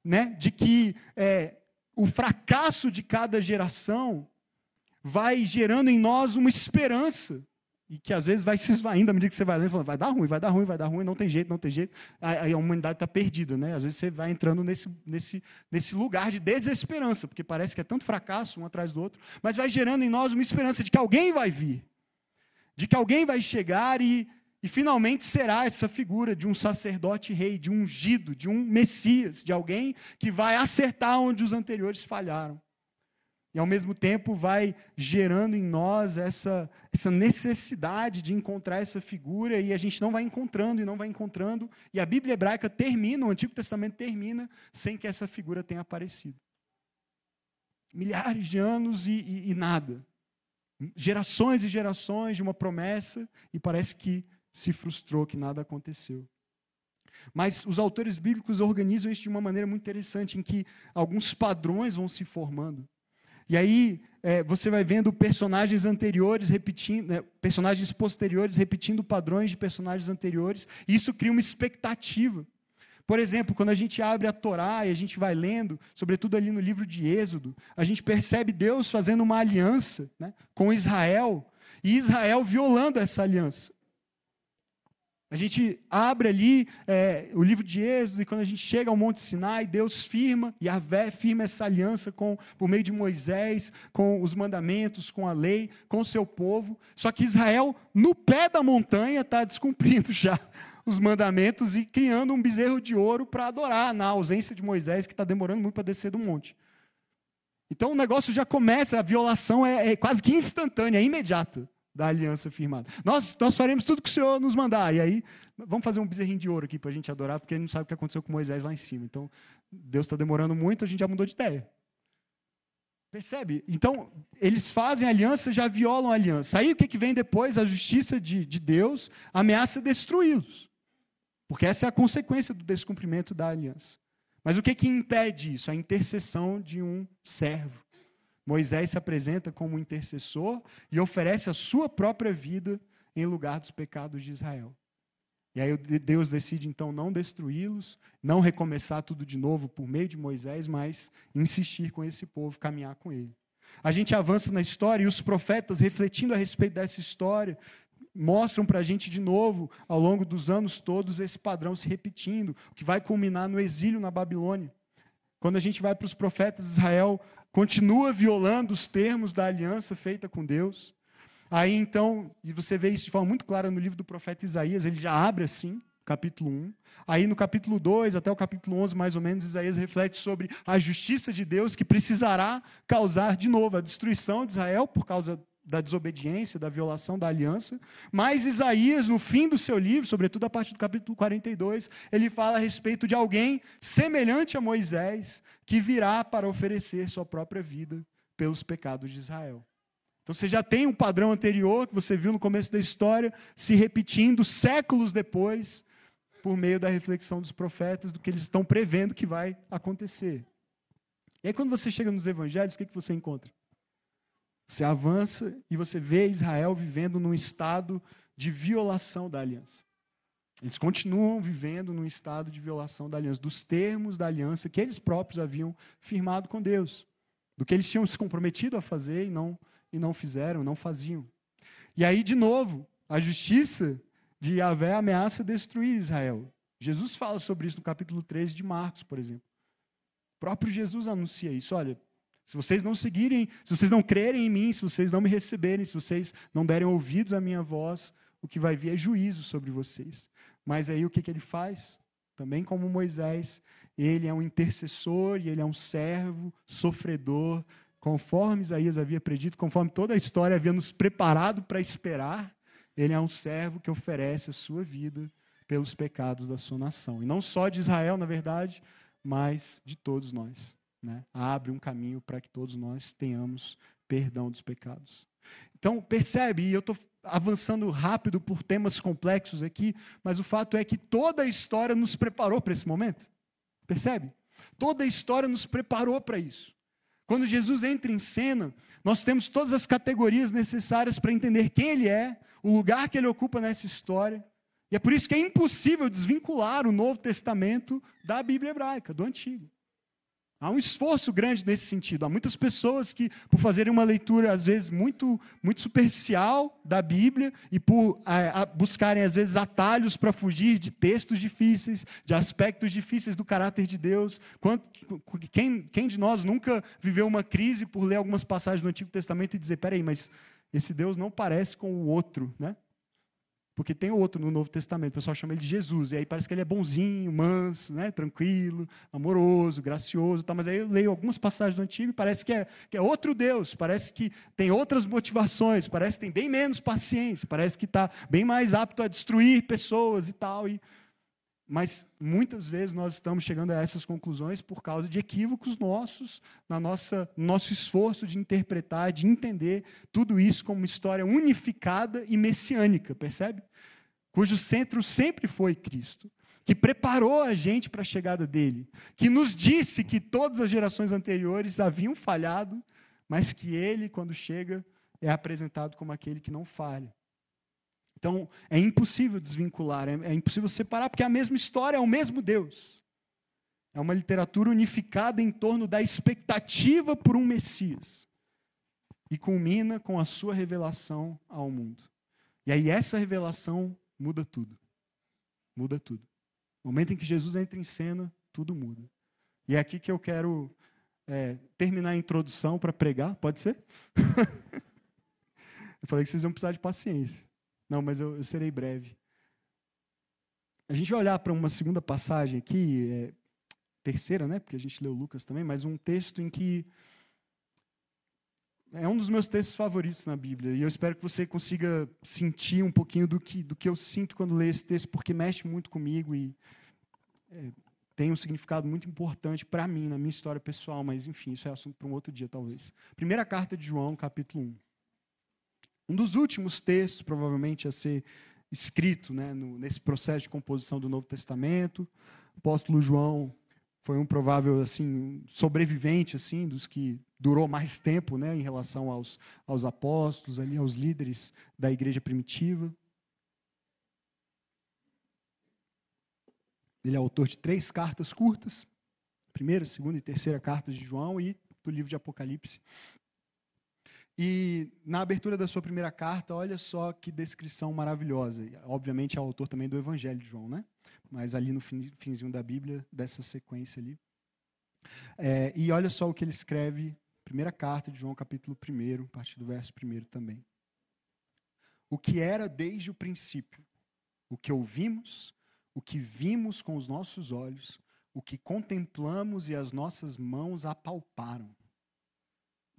né, de que é, o fracasso de cada geração vai gerando em nós uma esperança. E que às vezes vai se esvaindo à medida que você vai lendo, falando, vai dar ruim, vai dar ruim, vai dar ruim, não tem jeito, não tem jeito. Aí a humanidade está perdida, né? Às vezes você vai entrando nesse, nesse, nesse lugar de desesperança, porque parece que é tanto fracasso um atrás do outro, mas vai gerando em nós uma esperança de que alguém vai vir, de que alguém vai chegar e, E finalmente será essa figura de um sacerdote rei, de um ungido, de um Messias, de alguém que vai acertar onde os anteriores falharam. E ao mesmo tempo vai gerando em nós essa, essa necessidade de encontrar essa figura, e a gente não vai encontrando e não vai encontrando, e a Bíblia hebraica termina, o Antigo Testamento termina, sem que essa figura tenha aparecido. Milhares de anos e, e, e nada. Gerações e gerações de uma promessa, e parece que se frustrou, que nada aconteceu. Mas os autores bíblicos organizam isso de uma maneira muito interessante, em que alguns padrões vão se formando. E aí é, você vai vendo personagens anteriores repetindo, né, personagens posteriores repetindo padrões de personagens anteriores. E isso cria uma expectativa. Por exemplo, quando a gente abre a Torá e a gente vai lendo, sobretudo ali no livro de Êxodo, a gente percebe Deus fazendo uma aliança né, com Israel e Israel violando essa aliança. A gente abre ali é, o livro de Êxodo, e quando a gente chega ao Monte Sinai, Deus firma, e Vé firma essa aliança com, por meio de Moisés, com os mandamentos, com a lei, com o seu povo. Só que Israel, no pé da montanha, está descumprindo já os mandamentos e criando um bezerro de ouro para adorar, na ausência de Moisés, que está demorando muito para descer do monte. Então o negócio já começa, a violação é, é quase que instantânea, é imediata da aliança firmada. Nós, nós faremos tudo que o Senhor nos mandar. E aí, vamos fazer um bezerrinho de ouro aqui para a gente adorar, porque a gente não sabe o que aconteceu com Moisés lá em cima. Então, Deus está demorando muito, a gente já mudou de ideia. Percebe? Então, eles fazem aliança, já violam a aliança. Aí o que, que vem depois? A justiça de, de Deus ameaça destruí-los. Porque essa é a consequência do descumprimento da aliança. Mas o que, que impede isso? A intercessão de um servo. Moisés se apresenta como intercessor e oferece a sua própria vida em lugar dos pecados de Israel. E aí Deus decide então não destruí-los, não recomeçar tudo de novo por meio de Moisés, mas insistir com esse povo, caminhar com ele. A gente avança na história e os profetas, refletindo a respeito dessa história, mostram para a gente de novo, ao longo dos anos todos, esse padrão se repetindo, que vai culminar no exílio na Babilônia. Quando a gente vai para os profetas, Israel continua violando os termos da aliança feita com Deus. Aí então, e você vê isso de forma muito clara no livro do profeta Isaías, ele já abre assim, capítulo 1. Aí no capítulo 2 até o capítulo 11, mais ou menos, Isaías reflete sobre a justiça de Deus que precisará causar de novo a destruição de Israel por causa da desobediência, da violação da aliança. Mas Isaías, no fim do seu livro, sobretudo a partir do capítulo 42, ele fala a respeito de alguém semelhante a Moisés, que virá para oferecer sua própria vida pelos pecados de Israel. Então você já tem um padrão anterior que você viu no começo da história se repetindo séculos depois, por meio da reflexão dos profetas, do que eles estão prevendo que vai acontecer. E aí, quando você chega nos evangelhos, o que, que você encontra? Você avança e você vê Israel vivendo num estado de violação da aliança. Eles continuam vivendo num estado de violação da aliança, dos termos da aliança que eles próprios haviam firmado com Deus, do que eles tinham se comprometido a fazer e não, e não fizeram, não faziam. E aí, de novo, a justiça de Yahvé ameaça destruir Israel. Jesus fala sobre isso no capítulo 13 de Marcos, por exemplo. O próprio Jesus anuncia isso. Olha, se vocês não seguirem, se vocês não crerem em mim, se vocês não me receberem, se vocês não derem ouvidos à minha voz, o que vai vir é juízo sobre vocês. Mas aí o que, que ele faz? Também como Moisés, ele é um intercessor e ele é um servo, sofredor, conforme Isaías havia predito, conforme toda a história havia nos preparado para esperar, ele é um servo que oferece a sua vida pelos pecados da sua nação. E não só de Israel, na verdade, mas de todos nós né, abre um caminho para que todos nós tenhamos perdão dos pecados. Então, percebe, e eu estou avançando rápido por temas complexos aqui, mas o fato é que toda a história nos preparou para esse momento. Percebe? Toda a história nos preparou para isso. Quando Jesus entra em cena, nós temos todas as categorias necessárias para entender quem ele é, o lugar que ele ocupa nessa história. E é por isso que é impossível desvincular o Novo Testamento da Bíblia hebraica, do Antigo. Há um esforço grande nesse sentido. Há muitas pessoas que, por fazerem uma leitura, às vezes, muito, muito superficial da Bíblia e por a, a buscarem, às vezes, atalhos para fugir de textos difíceis, de aspectos difíceis do caráter de Deus. Quanto, quem, quem de nós nunca viveu uma crise por ler algumas passagens do Antigo Testamento e dizer: peraí, mas esse Deus não parece com o outro, né? Porque tem outro no Novo Testamento, o pessoal chama ele de Jesus, e aí parece que ele é bonzinho, manso, né, tranquilo, amoroso, gracioso, tá? mas aí eu leio algumas passagens do Antigo e parece que é, que é outro Deus, parece que tem outras motivações, parece que tem bem menos paciência, parece que está bem mais apto a destruir pessoas e tal. E mas muitas vezes nós estamos chegando a essas conclusões por causa de equívocos nossos, na nossa nosso esforço de interpretar, de entender tudo isso como uma história unificada e messiânica, percebe? Cujo centro sempre foi Cristo, que preparou a gente para a chegada dele, que nos disse que todas as gerações anteriores haviam falhado, mas que ele, quando chega, é apresentado como aquele que não falha. Então, é impossível desvincular, é, é, impossível separar, porque é a mesma história, é o mesmo Deus. É uma literatura unificada em torno da expectativa por um Messias. E culmina com a sua revelação ao mundo. E aí, essa revelação muda tudo. Muda tudo. No momento em que Jesus entra em cena, tudo muda. E é aqui que eu quero é, terminar a introdução para pregar, pode ser? eu falei que vocês iam precisar de paciência. Não, mas eu, eu serei breve. A gente vai olhar para uma segunda passagem aqui, é, terceira, né? Porque a gente leu Lucas também, mas um texto em que é um dos meus textos favoritos na Bíblia. E eu espero que você consiga sentir um pouquinho do que, do que eu sinto quando leio esse texto, porque mexe muito comigo e é, tem um significado muito importante para mim, na minha história pessoal. Mas, enfim, isso é assunto para um outro dia, talvez. Primeira carta de João, capítulo 1. Um dos últimos textos, provavelmente, a ser escrito né, no, nesse processo de composição do Novo Testamento. O apóstolo João foi um provável assim sobrevivente assim dos que durou mais tempo né, em relação aos, aos apóstolos, ali, aos líderes da igreja primitiva. Ele é autor de três cartas curtas, primeira, segunda e terceira cartas de João e do livro de Apocalipse. E na abertura da sua primeira carta, olha só que descrição maravilhosa. Obviamente é o autor também do Evangelho de João, né? Mas ali no finzinho da Bíblia, dessa sequência ali. É, e olha só o que ele escreve, primeira carta de João, capítulo 1, a partir do verso 1 também. O que era desde o princípio, o que ouvimos, o que vimos com os nossos olhos, o que contemplamos e as nossas mãos apalparam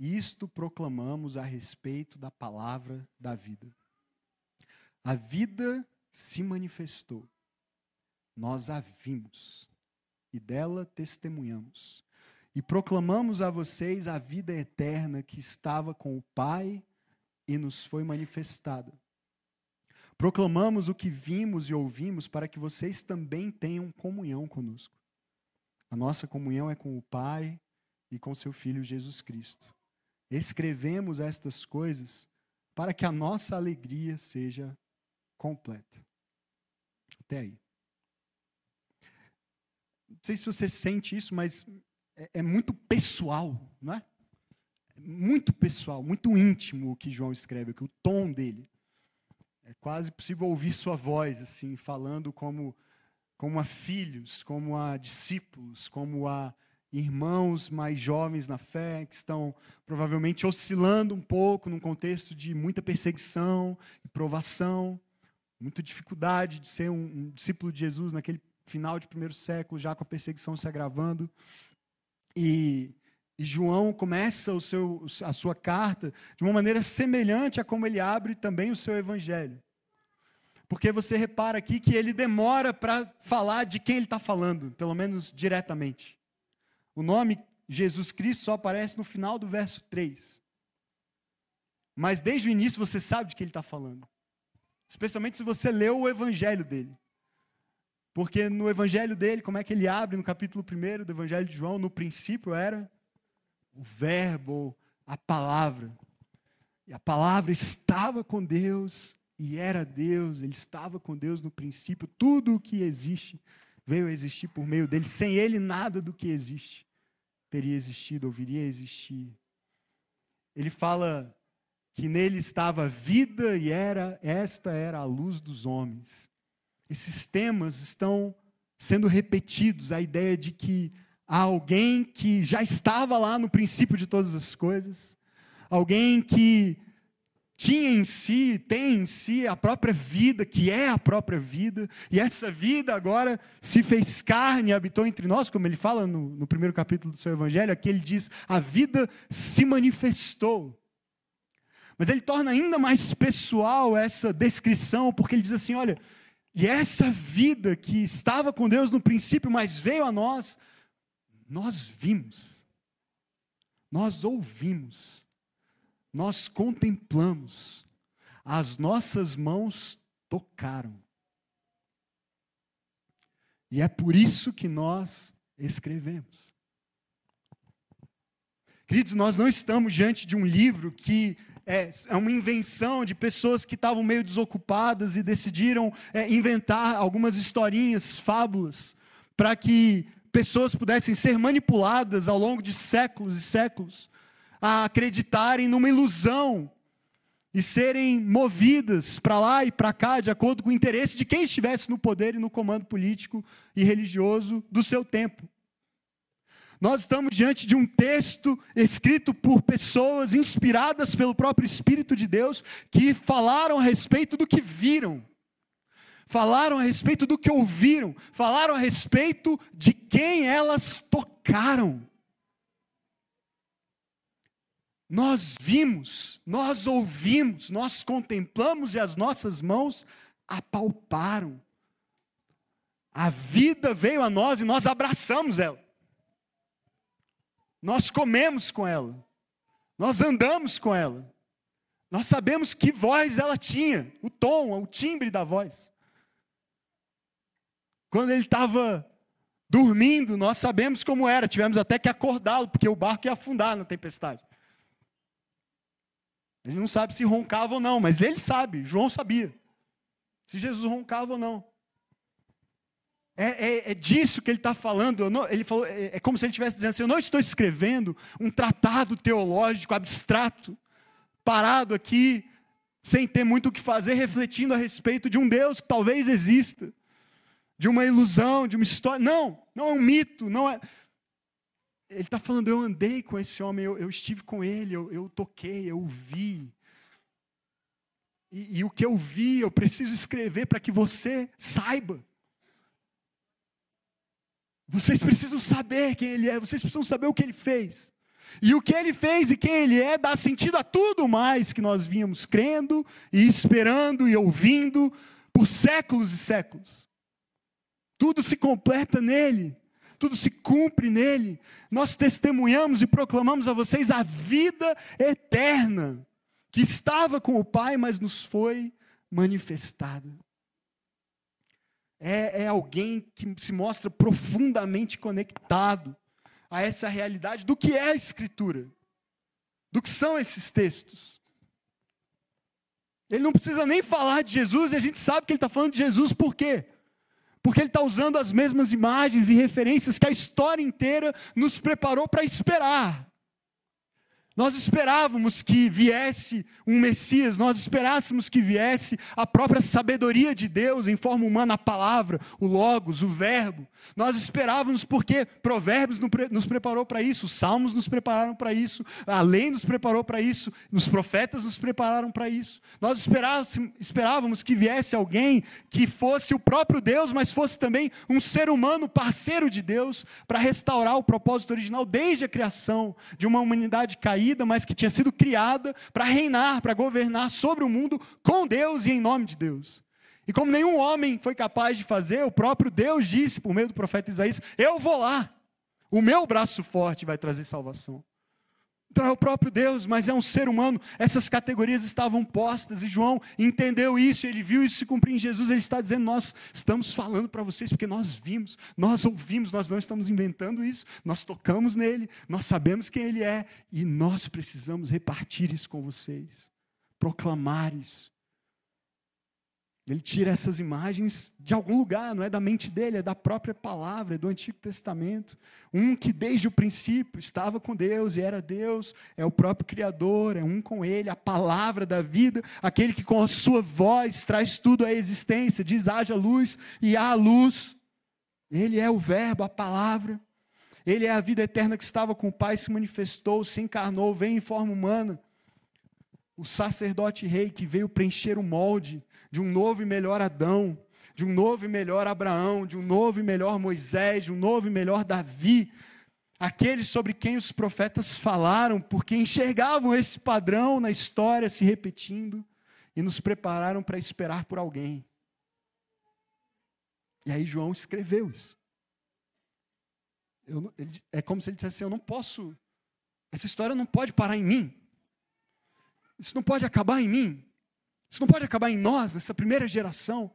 isto proclamamos a respeito da palavra da vida. A vida se manifestou, nós a vimos e dela testemunhamos. E proclamamos a vocês a vida eterna que estava com o Pai e nos foi manifestada. Proclamamos o que vimos e ouvimos para que vocês também tenham comunhão conosco. A nossa comunhão é com o Pai e com seu Filho Jesus Cristo. Escrevemos estas coisas para que a nossa alegria seja completa. Até aí. Não sei se você sente isso, mas é, é muito pessoal, não é? é? Muito pessoal, muito íntimo o que João escreve, o tom dele. É quase possível ouvir sua voz, assim, falando como, como a filhos, como a discípulos, como a irmãos mais jovens na fé, que estão provavelmente oscilando um pouco num contexto de muita perseguição e provação, muita dificuldade de ser um, um discípulo de Jesus naquele final de primeiro século, já com a perseguição se agravando. E, e João começa o seu, a sua carta de uma maneira semelhante a como ele abre também o seu evangelho. Porque você repara aqui que ele demora para falar de quem ele está falando, pelo menos diretamente. O nome Jesus Cristo só aparece no final do verso 3. Mas desde o início você sabe de que ele está falando. Especialmente se você leu o evangelho dele. Porque no evangelho dele, como é que ele abre no capítulo 1 do evangelho de João? No princípio era o Verbo, a palavra. E a palavra estava com Deus e era Deus, ele estava com Deus no princípio. Tudo o que existe veio a existir por meio dele. Sem ele, nada do que existe teria existido ou viria a existir. Ele fala que nele estava vida e era esta era a luz dos homens. Esses temas estão sendo repetidos, a ideia de que há alguém que já estava lá no princípio de todas as coisas, alguém que tinha em si, tem em si a própria vida, que é a própria vida, e essa vida agora se fez carne e habitou entre nós, como ele fala no, no primeiro capítulo do seu evangelho, aqui ele diz: a vida se manifestou. Mas ele torna ainda mais pessoal essa descrição, porque ele diz assim: olha, e essa vida que estava com Deus no princípio, mas veio a nós, nós vimos, nós ouvimos nós contemplamos, as nossas mãos tocaram. E é por isso que nós escrevemos. Queridos, nós não estamos diante de um livro que é, é uma invenção de pessoas que estavam meio desocupadas e decidiram é, inventar algumas historinhas, fábulas, para que pessoas pudessem ser manipuladas ao longo de séculos e séculos a acreditarem numa ilusão e serem movidas para lá e para cá de acordo com o interesse de quem estivesse no poder e no comando político e religioso do seu tempo. Nós estamos diante de um texto escrito por pessoas inspiradas pelo próprio Espírito de Deus que falaram a respeito do que viram, falaram a respeito do que ouviram, falaram a respeito de quem elas tocaram. Nós vimos, nós ouvimos, nós contemplamos e as nossas mãos apalparam. A vida veio a nós e nós abraçamos ela. Nós comemos com ela. Nós andamos com ela. Nós sabemos que voz ela tinha, o tom, o timbre da voz. Quando ele estava dormindo, nós sabemos como era, tivemos até que acordá-lo, porque o barco ia afundar na tempestade. Ele não sabe se roncava ou não, mas ele sabe, João sabia. Se Jesus roncava ou não. É, é, é disso que ele está falando. Não, ele falou, é, é, como se ele estivesse dizendo assim: eu não estou escrevendo um tratado teológico abstrato, parado aqui, sem ter muito o que fazer, refletindo a respeito de um Deus que talvez exista, de uma ilusão, de uma história. Não, não é um mito, não é ele está falando, eu andei com esse homem, eu, eu estive com ele, eu, eu, toquei, eu vi. E, e o que eu vi, eu preciso escrever para que você saiba. Vocês precisam saber quem ele é, vocês precisam saber o que ele fez. E o que ele fez e quem ele é dá sentido a tudo mais que nós vínhamos crendo e esperando e ouvindo por séculos e séculos. Tudo se completa nele tudo se cumpre nele. Nós testemunhamos e proclamamos a vocês a vida eterna, que estava com o Pai, mas nos foi manifestada. É, é alguém que se mostra profundamente conectado a essa realidade do que é a Escritura, do que são esses textos. Ele não precisa nem falar de Jesus, e a gente sabe que ele está falando de Jesus, por quê? Porque ele está usando as mesmas imagens e referências que a história inteira nos preparou para esperar. Nós esperávamos que viesse um Messias, nós esperássemos que viesse a própria sabedoria de Deus em forma humana, a palavra, o Logos, o Verbo. Nós esperávamos porque Provérbios nos preparou para isso, os Salmos nos prepararam para isso, a lei nos preparou para isso, os profetas nos prepararam para isso. Nós esperávamos que viesse alguém que fosse o próprio Deus, mas fosse também um ser humano parceiro de Deus para restaurar o propósito original desde a criação de uma humanidade caída caída, mas que tinha sido criada para reinar, para governar sobre o mundo com Deus e em nome de Deus. E como nenhum homem foi capaz de fazer, o próprio Deus disse por meio do profeta Isaías: Eu vou lá, o meu braço forte vai trazer salvação. Então é o próprio Deus, mas é um ser humano. Essas categorias estavam postas e João entendeu isso, ele viu isso se cumprir em Jesus. Ele está dizendo: Nós estamos falando para vocês porque nós vimos, nós ouvimos, nós não estamos inventando isso, nós tocamos nele, nós sabemos quem ele é e nós precisamos repartir isso com vocês, proclamar isso. Ele tira essas imagens de algum lugar, não é da mente dele, é da própria palavra, do Antigo Testamento. Um que desde o princípio estava com Deus e era Deus, é o próprio Criador, é um com ele, a palavra da vida, aquele que com a sua voz traz tudo à existência, diz: haja luz e há luz. Ele é o Verbo, a palavra. Ele é a vida eterna que estava com o Pai, se manifestou, se encarnou, veio em forma humana o sacerdote rei que veio preencher o molde de um novo e melhor Adão, de um novo e melhor Abraão, de um novo e melhor Moisés, de um novo e melhor Davi, aqueles sobre quem os profetas falaram, porque enxergavam esse padrão na história se repetindo e nos prepararam para esperar por alguém. E aí João escreveu isso. Eu, ele, é como se ele dissesse assim: Eu não posso, essa história não pode parar em mim. Isso não pode acabar em mim. Isso não pode acabar em nós, nessa primeira geração.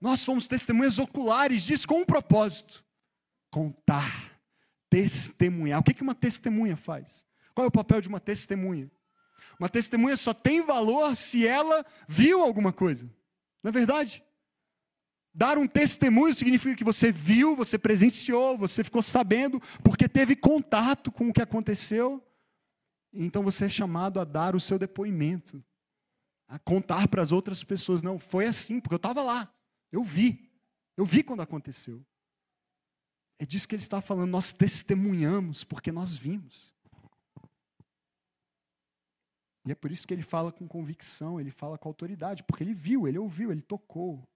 Nós somos testemunhas oculares disso com um propósito: contar, testemunhar. O que uma testemunha faz? Qual é o papel de uma testemunha? Uma testemunha só tem valor se ela viu alguma coisa. Não é verdade? Dar um testemunho significa que você viu, você presenciou, você ficou sabendo, porque teve contato com o que aconteceu. Então você é chamado a dar o seu depoimento, a contar para as outras pessoas. Não, foi assim, porque eu estava lá, eu vi, eu vi quando aconteceu. É disso que ele está falando, nós testemunhamos, porque nós vimos. E é por isso que ele fala com convicção, ele fala com autoridade, porque ele viu, ele ouviu, ele tocou.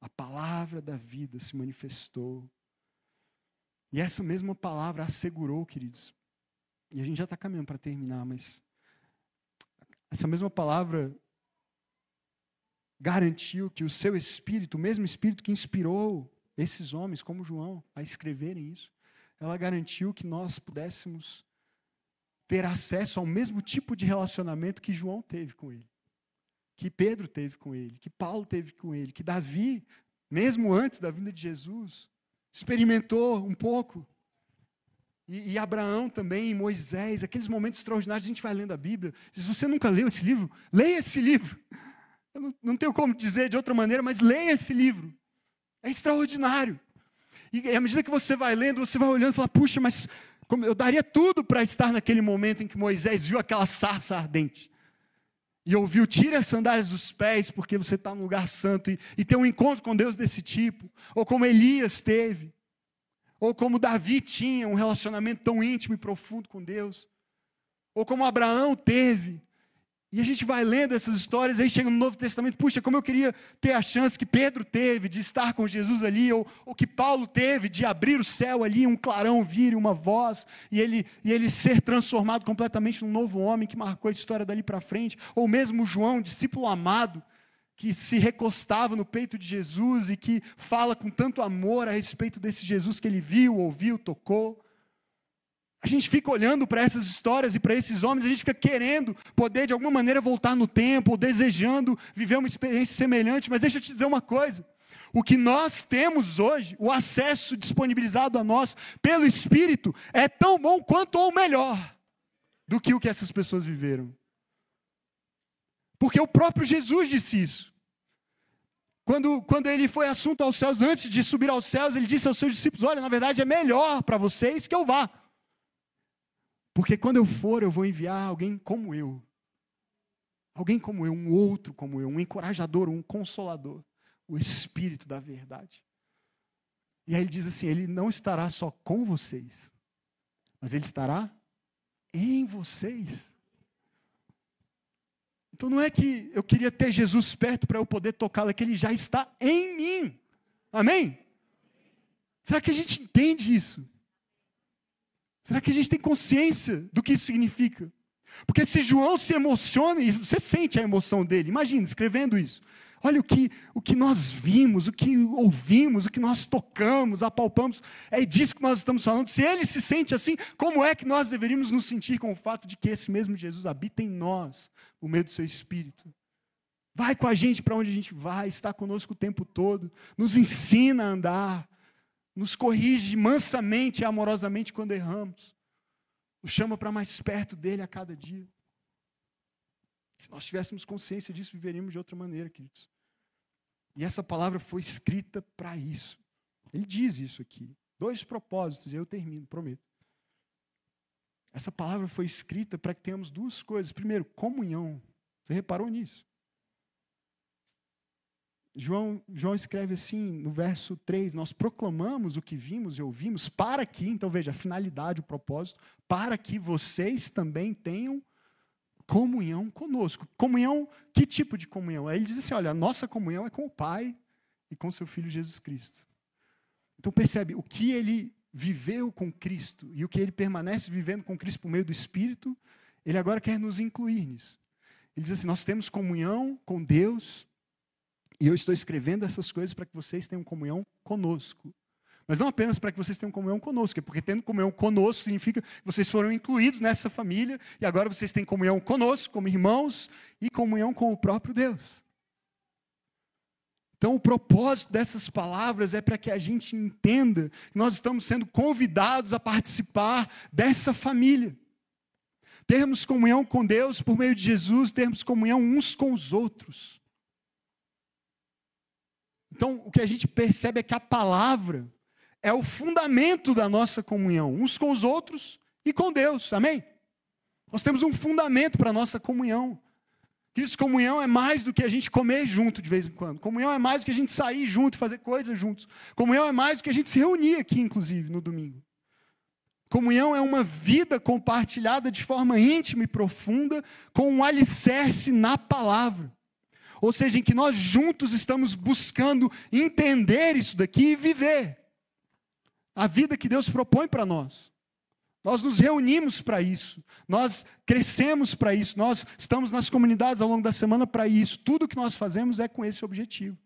A palavra da vida se manifestou. E essa mesma palavra assegurou, queridos. E a gente já está caminhando para terminar, mas essa mesma palavra garantiu que o seu espírito, o mesmo espírito que inspirou esses homens, como João, a escreverem isso, ela garantiu que nós pudéssemos ter acesso ao mesmo tipo de relacionamento que João teve com ele que Pedro teve com ele, que Paulo teve com ele, que Davi, mesmo antes da vinda de Jesus, experimentou um pouco. E, e Abraão também, Moisés, aqueles momentos extraordinários, a gente vai lendo a Bíblia. Se você nunca leu esse livro, leia esse livro. Eu não, não tenho como dizer de outra maneira, mas leia esse livro. É extraordinário. E à medida que você vai lendo, você vai olhando e fala, puxa, mas eu daria tudo para estar naquele momento em que Moisés viu aquela sarça ardente e ouviu, tire as sandálias dos pés, porque você está no lugar santo, e, e ter um encontro com Deus desse tipo, ou como Elias teve, ou como Davi tinha um relacionamento tão íntimo e profundo com Deus, ou como Abraão teve, e a gente vai lendo essas histórias, aí chega no Novo Testamento, puxa, como eu queria ter a chance que Pedro teve de estar com Jesus ali, ou, ou que Paulo teve de abrir o céu ali, um clarão vir, uma voz, e ele, e ele ser transformado completamente num novo homem que marcou a história dali para frente, ou mesmo João, discípulo amado, que se recostava no peito de Jesus e que fala com tanto amor a respeito desse Jesus que ele viu, ouviu, tocou. A gente fica olhando para essas histórias e para esses homens, a gente fica querendo poder de alguma maneira voltar no tempo, ou desejando viver uma experiência semelhante, mas deixa eu te dizer uma coisa. O que nós temos hoje, o acesso disponibilizado a nós pelo Espírito, é tão bom quanto ou melhor do que o que essas pessoas viveram. Porque o próprio Jesus disse isso. Quando, quando ele foi assunto aos céus, antes de subir aos céus, ele disse aos seus discípulos: Olha, na verdade é melhor para vocês que eu vá. Porque quando eu for, eu vou enviar alguém como eu. Alguém como eu, um outro como eu, um encorajador, um consolador, o Espírito da verdade. E aí ele diz assim: ele não estará só com vocês, mas ele estará em vocês. Então não é que eu queria ter Jesus perto para eu poder tocá-lo, é que ele já está em mim. Amém? Será que a gente entende isso? Será que a gente tem consciência do que isso significa? Porque se João se emociona, e você sente a emoção dele, imagina, escrevendo isso. Olha o que, o que nós vimos, o que ouvimos, o que nós tocamos, apalpamos, é disso que nós estamos falando. Se ele se sente assim, como é que nós deveríamos nos sentir com o fato de que esse mesmo Jesus habita em nós, o meio do seu espírito? Vai com a gente para onde a gente vai, está conosco o tempo todo, nos ensina a andar, nos corrige mansamente e amorosamente quando erramos, nos chama para mais perto dele a cada dia. Se nós tivéssemos consciência disso, viveríamos de outra maneira, queridos. E essa palavra foi escrita para isso. Ele diz isso aqui. Dois propósitos, e eu termino, prometo. Essa palavra foi escrita para que tenhamos duas coisas. Primeiro, comunhão. Você reparou nisso? João, João escreve assim no verso 3: Nós proclamamos o que vimos e ouvimos para que, então veja, a finalidade, o propósito, para que vocês também tenham comunhão conosco. Comunhão, que tipo de comunhão? Aí ele diz assim: olha, a nossa comunhão é com o Pai e com seu Filho Jesus Cristo. Então percebe, o que ele viveu com Cristo e o que ele permanece vivendo com Cristo por meio do Espírito, ele agora quer nos incluir nisso. Ele diz assim: nós temos comunhão com Deus e eu estou escrevendo essas coisas para que vocês tenham comunhão conosco. Mas não apenas para que vocês tenham comunhão conosco, é porque tendo comunhão conosco significa que vocês foram incluídos nessa família e agora vocês têm comunhão conosco, como irmãos, e comunhão com o próprio Deus. Então, o propósito dessas palavras é para que a gente entenda que nós estamos sendo convidados a participar dessa família. Termos comunhão com Deus por meio de Jesus, termos comunhão uns com os outros. Então, o que a gente percebe é que a palavra é o fundamento da nossa comunhão, uns com os outros e com Deus. Amém? Nós temos um fundamento para a nossa comunhão. Cristo, comunhão é mais do que a gente comer junto de vez em quando. Comunhão é mais do que a gente sair junto e fazer coisas juntos. Comunhão é mais do que a gente se reunir aqui, inclusive, no domingo. Comunhão é uma vida compartilhada de forma íntima e profunda, com um alicerce na palavra. Ou seja, em que nós juntos estamos buscando entender isso daqui e viver a vida que Deus propõe para nós. Nós nos reunimos para isso, nós crescemos para isso, nós estamos nas comunidades ao longo da semana para isso. Tudo que nós fazemos é com esse objetivo.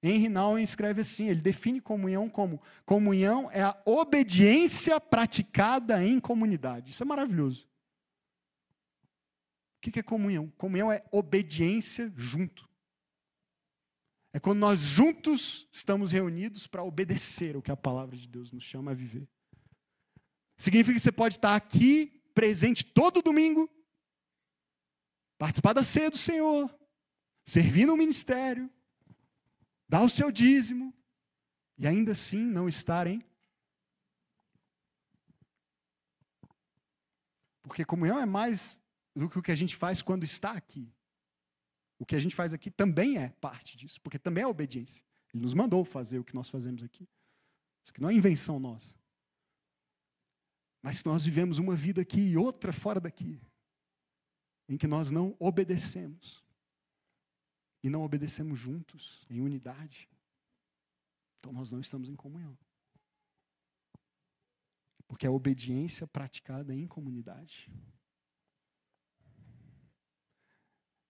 Henry Nouwen escreve assim: ele define comunhão como comunhão é a obediência praticada em comunidade. Isso é maravilhoso. O que é comunhão? Comunhão é obediência junto. É quando nós juntos estamos reunidos para obedecer o que a palavra de Deus nos chama a viver. Significa que você pode estar aqui, presente todo domingo, participar da ceia do Senhor, servir no ministério, dar o seu dízimo, e ainda assim não estarem. Porque comunhão é mais do que o que a gente faz quando está aqui. O que a gente faz aqui também é parte disso, porque também é obediência. Ele nos mandou fazer o que nós fazemos aqui. Isso aqui não é invenção nossa. Mas nós vivemos uma vida aqui e outra fora daqui, em que nós não obedecemos. E não obedecemos juntos, em unidade. Então nós não estamos em comunhão. Porque é a obediência praticada em comunidade.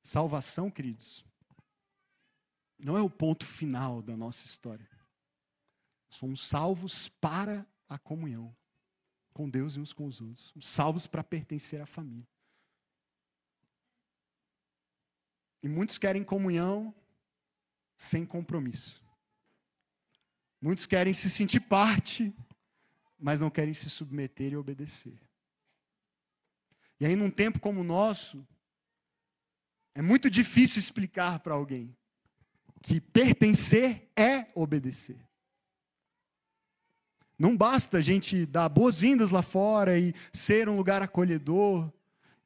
Salvação, queridos, não é o ponto final da nossa história. Somos salvos para a comunhão com Deus e uns com os outros. Salvos para pertencer à família. E muitos querem comunhão sem compromisso. Muitos querem se sentir parte, mas não querem se submeter e obedecer. E aí, num tempo como o nosso, é muito difícil explicar para alguém que pertencer é obedecer. Não basta a gente dar boas-vindas lá fora e ser um lugar acolhedor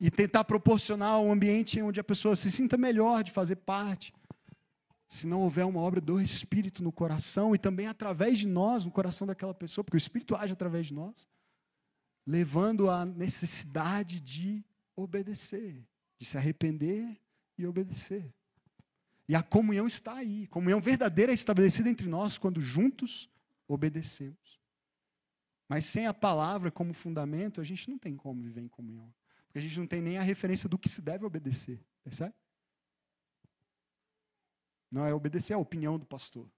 e tentar proporcionar um ambiente onde a pessoa se sinta melhor de fazer parte. Se não houver uma obra do Espírito no coração e também através de nós, no coração daquela pessoa, porque o Espírito age através de nós, levando a necessidade de obedecer, de se arrepender e obedecer. E a comunhão está aí. Comunhão verdadeira é estabelecida entre nós quando juntos obedecemos. Mas sem a palavra como fundamento, a gente não tem como viver em comunhão. Porque a gente não tem nem a referência do que se deve obedecer. Percebe? Não é obedecer a opinião do pastor,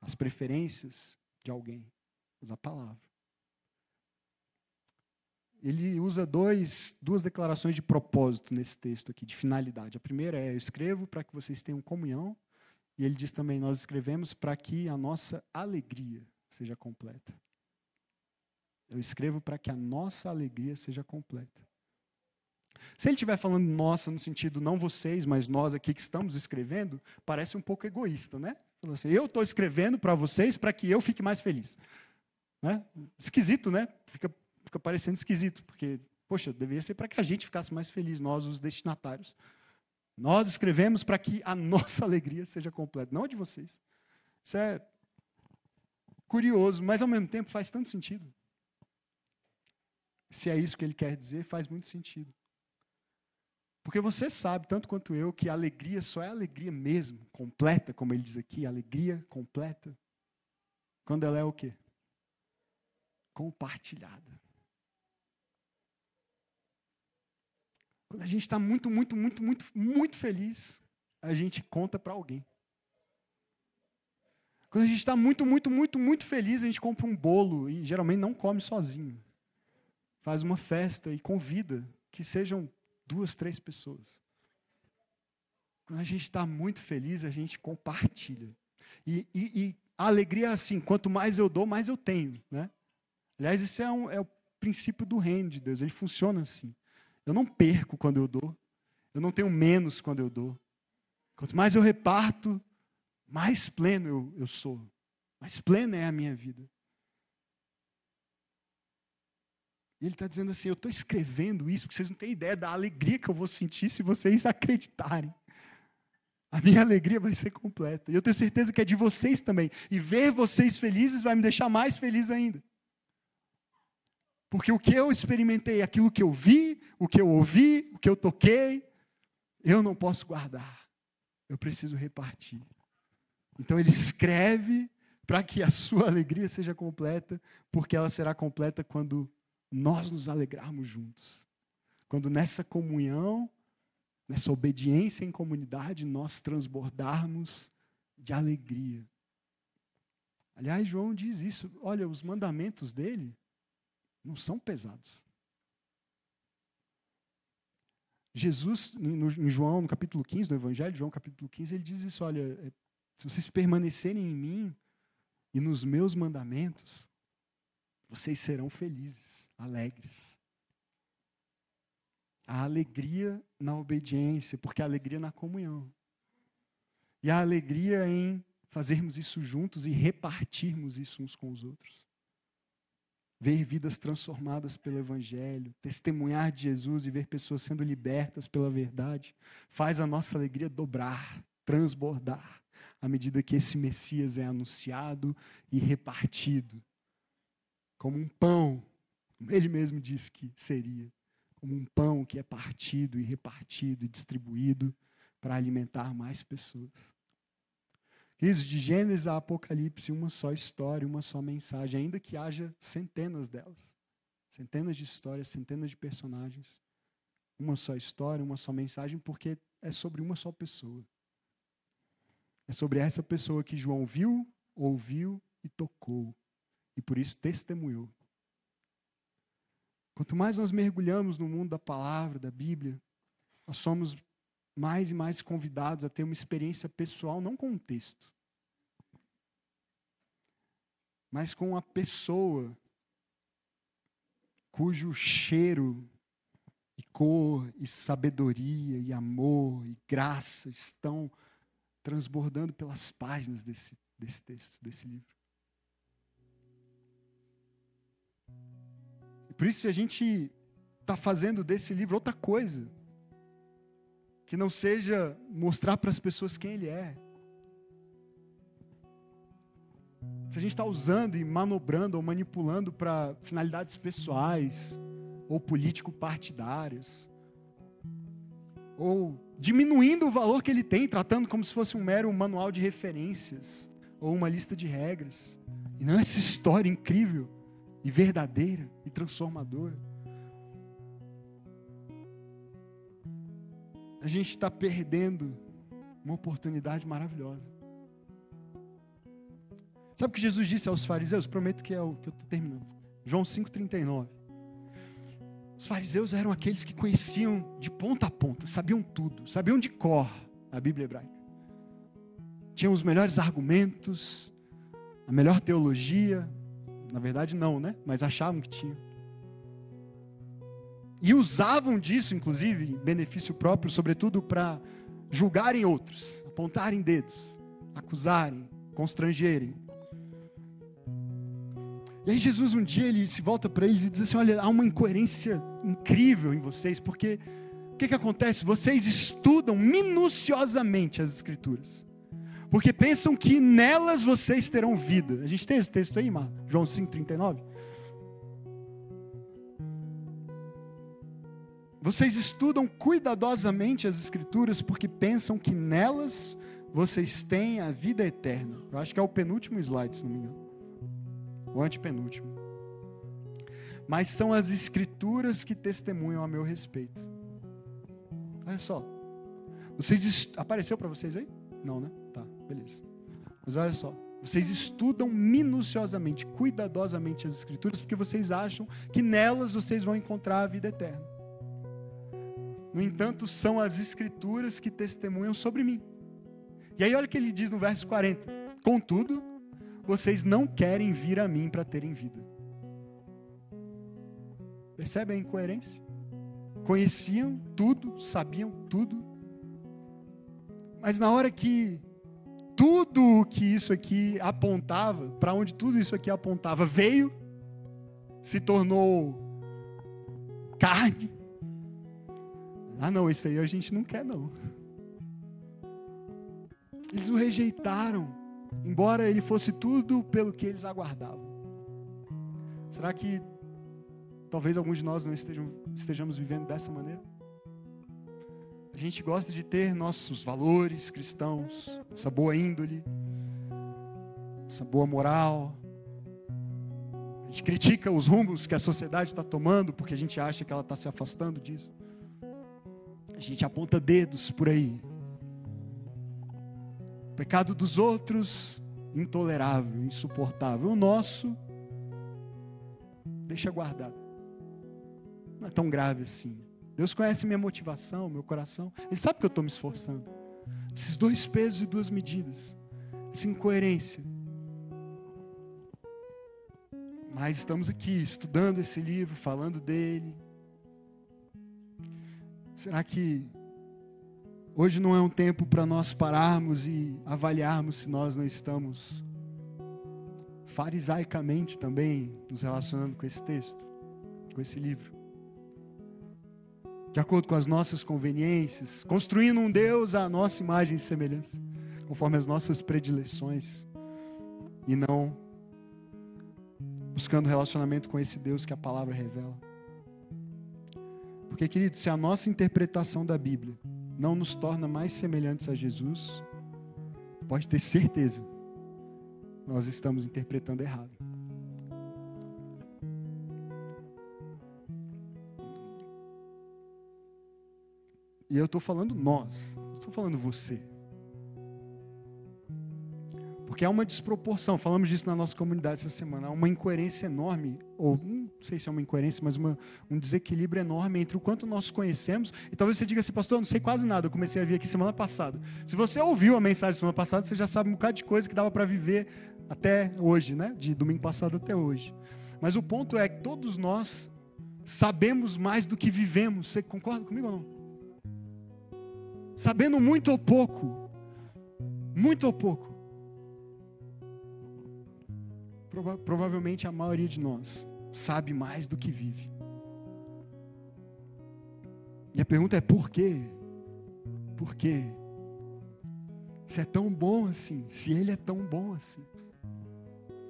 as preferências de alguém, mas a palavra ele usa dois, duas declarações de propósito nesse texto aqui, de finalidade. A primeira é: eu escrevo para que vocês tenham comunhão. E ele diz também: nós escrevemos para que a nossa alegria seja completa. Eu escrevo para que a nossa alegria seja completa. Se ele estiver falando nossa no sentido não vocês, mas nós aqui que estamos escrevendo, parece um pouco egoísta, né? Assim, eu estou escrevendo para vocês para que eu fique mais feliz. Né? Esquisito, né? Fica fica parecendo esquisito, porque, poxa, deveria ser para que a gente ficasse mais feliz, nós, os destinatários. Nós escrevemos para que a nossa alegria seja completa, não a de vocês. Isso é curioso, mas ao mesmo tempo faz tanto sentido. Se é isso que ele quer dizer, faz muito sentido. Porque você sabe, tanto quanto eu, que a alegria só é alegria mesmo, completa, como ele diz aqui, alegria completa, quando ela é o quê? Compartilhada. Quando a gente está muito, muito, muito, muito, muito feliz, a gente conta para alguém. Quando a gente está muito, muito, muito, muito feliz, a gente compra um bolo e geralmente não come sozinho. Faz uma festa e convida que sejam duas, três pessoas. Quando a gente está muito feliz, a gente compartilha. E, e, e, a alegria é assim: quanto mais eu dou, mais eu tenho. Né? Aliás, isso é, um, é o princípio do reino de Deus, ele funciona assim. Eu não perco quando eu dou, eu não tenho menos quando eu dou. Quanto mais eu reparto, mais pleno eu, eu sou, mais plena é a minha vida. E ele está dizendo assim: eu estou escrevendo isso porque vocês não têm ideia da alegria que eu vou sentir se vocês acreditarem. A minha alegria vai ser completa. E eu tenho certeza que é de vocês também. E ver vocês felizes vai me deixar mais feliz ainda. Porque o que eu experimentei, aquilo que eu vi, o que eu ouvi, o que eu toquei, eu não posso guardar. Eu preciso repartir. Então ele escreve para que a sua alegria seja completa, porque ela será completa quando nós nos alegrarmos juntos. Quando nessa comunhão, nessa obediência em comunidade, nós transbordarmos de alegria. Aliás, João diz isso. Olha, os mandamentos dele não são pesados. Jesus, em João, no capítulo 15, no Evangelho de João, capítulo 15, ele diz isso: olha, é, se vocês permanecerem em mim e nos meus mandamentos, vocês serão felizes alegres. A alegria na obediência, porque a alegria na comunhão. E a alegria em fazermos isso juntos e repartirmos isso uns com os outros. Ver vidas transformadas pelo Evangelho, testemunhar de Jesus e ver pessoas sendo libertas pela verdade, faz a nossa alegria dobrar, transbordar, à medida que esse Messias é anunciado e repartido, como um pão ele mesmo disse que seria como um pão que é partido e repartido e distribuído para alimentar mais pessoas. Queridos, de Gênesis a Apocalipse, uma só história, uma só mensagem, ainda que haja centenas delas. Centenas de histórias, centenas de personagens. Uma só história, uma só mensagem, porque é sobre uma só pessoa. É sobre essa pessoa que João viu, ouviu e tocou. E por isso testemunhou. Quanto mais nós mergulhamos no mundo da palavra, da Bíblia, nós somos mais e mais convidados a ter uma experiência pessoal, não com um texto, mas com a pessoa cujo cheiro e cor e sabedoria e amor e graça estão transbordando pelas páginas desse, desse texto, desse livro. Por isso, se a gente está fazendo desse livro outra coisa, que não seja mostrar para as pessoas quem ele é. Se a gente está usando e manobrando ou manipulando para finalidades pessoais ou político-partidárias, ou diminuindo o valor que ele tem, tratando como se fosse um mero manual de referências ou uma lista de regras, e não essa história incrível e verdadeira e transformadora. A gente está perdendo uma oportunidade maravilhosa. Sabe o que Jesus disse aos fariseus? Prometo que é o que eu estou terminando. João 5,39. Os fariseus eram aqueles que conheciam de ponta a ponta, sabiam tudo, sabiam de cor a Bíblia hebraica. Tinham os melhores argumentos, a melhor teologia, na verdade, não, né? Mas achavam que tinham. E usavam disso, inclusive, em benefício próprio, sobretudo para julgarem outros, apontarem dedos, acusarem, constrangerem. E aí Jesus um dia ele se volta para eles e diz assim: olha, há uma incoerência incrível em vocês, porque o que, que acontece? Vocês estudam minuciosamente as escrituras porque pensam que nelas vocês terão vida. A gente tem esse texto aí, Mar? João 5,39. Vocês estudam cuidadosamente as Escrituras porque pensam que nelas vocês têm a vida eterna. Eu acho que é o penúltimo slide, se não me engano. O antepenúltimo. Mas são as Escrituras que testemunham a meu respeito. Olha só. Vocês est... Apareceu para vocês aí? Não, né? Tá, beleza. Mas olha só. Vocês estudam minuciosamente, cuidadosamente as Escrituras, porque vocês acham que nelas vocês vão encontrar a vida eterna. No entanto, são as Escrituras que testemunham sobre mim. E aí, olha o que ele diz no verso 40: Contudo, vocês não querem vir a mim para terem vida. Percebe a incoerência? Conheciam tudo, sabiam tudo, mas na hora que tudo o que isso aqui apontava, para onde tudo isso aqui apontava, veio, se tornou carne. Ah, não, isso aí a gente não quer, não. Eles o rejeitaram, embora ele fosse tudo pelo que eles aguardavam. Será que talvez alguns de nós não estejam, estejamos vivendo dessa maneira? A gente gosta de ter nossos valores cristãos, essa boa índole, essa boa moral. A gente critica os rumos que a sociedade está tomando porque a gente acha que ela está se afastando disso. Gente aponta dedos por aí, o pecado dos outros, intolerável, insuportável. O nosso, deixa guardado. Não é tão grave assim. Deus conhece minha motivação, meu coração. Ele sabe que eu estou me esforçando. Esses dois pesos e duas medidas. Essa incoerência. Mas estamos aqui estudando esse livro, falando dele. Será que Hoje não é um tempo para nós pararmos e avaliarmos se nós não estamos farisaicamente também nos relacionando com esse texto, com esse livro. De acordo com as nossas conveniências, construindo um Deus à nossa imagem e semelhança, conforme as nossas predileções, e não buscando relacionamento com esse Deus que a palavra revela. Porque, querido, se a nossa interpretação da Bíblia não nos torna mais semelhantes a Jesus, pode ter certeza, nós estamos interpretando errado. E eu estou falando nós, não estou falando você. Porque há uma desproporção, falamos disso na nossa comunidade essa semana, há uma incoerência enorme, ou não sei se é uma incoerência, mas uma, um desequilíbrio enorme entre o quanto nós conhecemos, e talvez você diga assim, pastor, eu não sei quase nada, eu comecei a vir aqui semana passada. Se você ouviu a mensagem semana passada, você já sabe um bocado de coisa que dava para viver até hoje, né? De domingo passado até hoje. Mas o ponto é que todos nós sabemos mais do que vivemos. Você concorda comigo ou não? Sabendo muito ou pouco. Muito ou pouco. Prova provavelmente a maioria de nós sabe mais do que vive. E a pergunta é por quê? Por quê? Se é tão bom assim, se Ele é tão bom assim,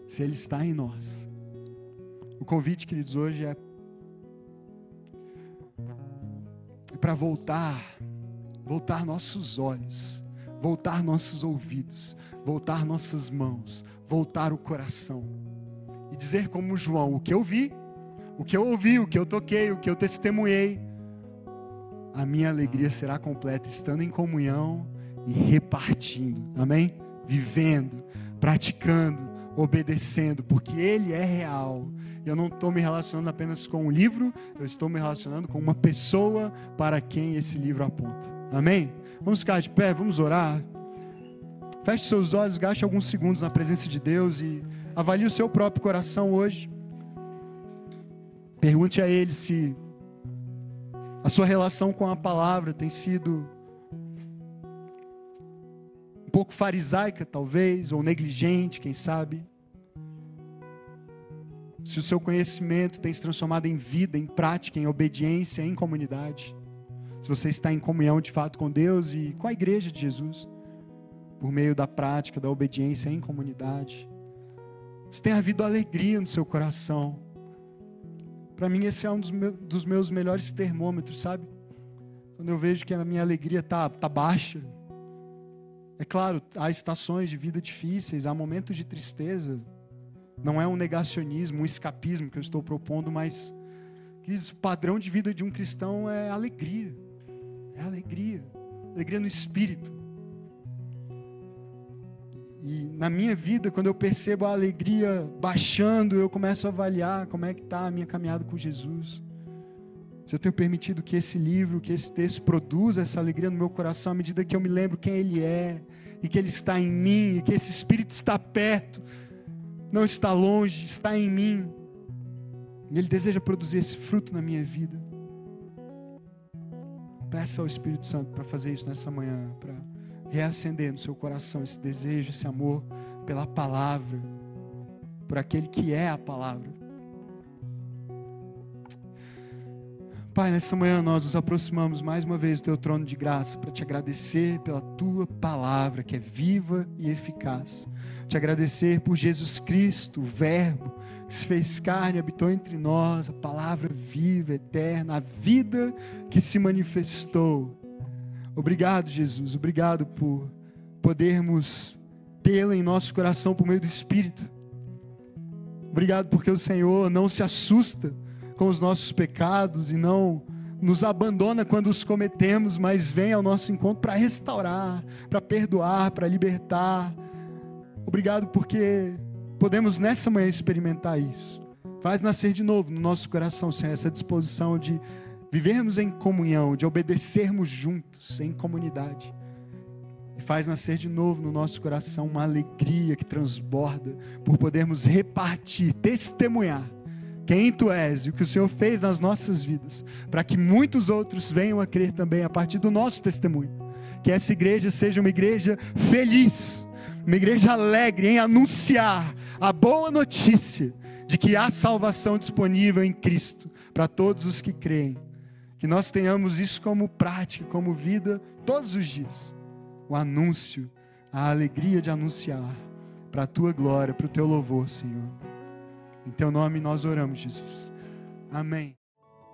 se Ele está em nós. O convite, queridos, hoje é, é para voltar, voltar nossos olhos, voltar nossos ouvidos, voltar nossas mãos, voltar o coração e dizer como João: o que eu vi, o que eu ouvi, o que eu toquei, o que eu testemunhei, a minha alegria será completa estando em comunhão e repartindo, amém? Vivendo, praticando, obedecendo, porque Ele é real. Eu não estou me relacionando apenas com o livro, eu estou me relacionando com uma pessoa para quem esse livro aponta, amém? Vamos ficar de pé, vamos orar. Feche seus olhos, gaste alguns segundos na presença de Deus e avalie o seu próprio coração hoje. Pergunte a Ele se a sua relação com a palavra tem sido um pouco farisaica, talvez, ou negligente, quem sabe. Se o seu conhecimento tem se transformado em vida, em prática, em obediência, em comunidade. Se você está em comunhão de fato com Deus e com a igreja de Jesus por meio da prática, da obediência em comunidade. Se tem havido alegria no seu coração, Para mim, esse é um dos meus, melhores termômetros, sabe? Quando eu vejo que a minha alegria tá, tá baixa. É claro, há estações de vida difíceis, há momentos de tristeza. Não é um negacionismo, um escapismo que eu estou propondo, mas o padrão de vida de um cristão é alegria. É alegria. Alegria no espírito. E na minha vida, quando eu percebo a alegria baixando, eu começo a avaliar como é que está a minha caminhada com Jesus. Se eu tenho permitido que esse livro, que esse texto produza essa alegria no meu coração à medida que eu me lembro quem Ele é, e que Ele está em mim, e que esse Espírito está perto, não está longe, está em mim. E Ele deseja produzir esse fruto na minha vida. Peça ao Espírito Santo para fazer isso nessa manhã, para reacender no seu coração esse desejo, esse amor pela palavra, por aquele que é a palavra. Pai, nessa manhã nós nos aproximamos mais uma vez do teu trono de graça para te agradecer pela tua palavra que é viva e eficaz. Te agradecer por Jesus Cristo, o Verbo, se fez carne, habitou entre nós, a palavra viva, eterna, a vida que se manifestou. Obrigado, Jesus, obrigado por podermos tê-la em nosso coração por meio do Espírito. Obrigado porque o Senhor não se assusta com os nossos pecados e não nos abandona quando os cometemos, mas vem ao nosso encontro para restaurar, para perdoar, para libertar. Obrigado porque podemos nessa manhã experimentar isso. Faz nascer de novo no nosso coração, Senhor, essa disposição de vivermos em comunhão, de obedecermos juntos, em comunidade. E faz nascer de novo no nosso coração uma alegria que transborda por podermos repartir, testemunhar quem tu és e o que o Senhor fez nas nossas vidas, para que muitos outros venham a crer também a partir do nosso testemunho. Que essa igreja seja uma igreja feliz, uma igreja alegre em anunciar a boa notícia de que há salvação disponível em Cristo para todos os que creem. Que nós tenhamos isso como prática, como vida todos os dias. O anúncio, a alegria de anunciar para a tua glória, para o teu louvor, Senhor. Em teu nome nós oramos, Jesus. Amém.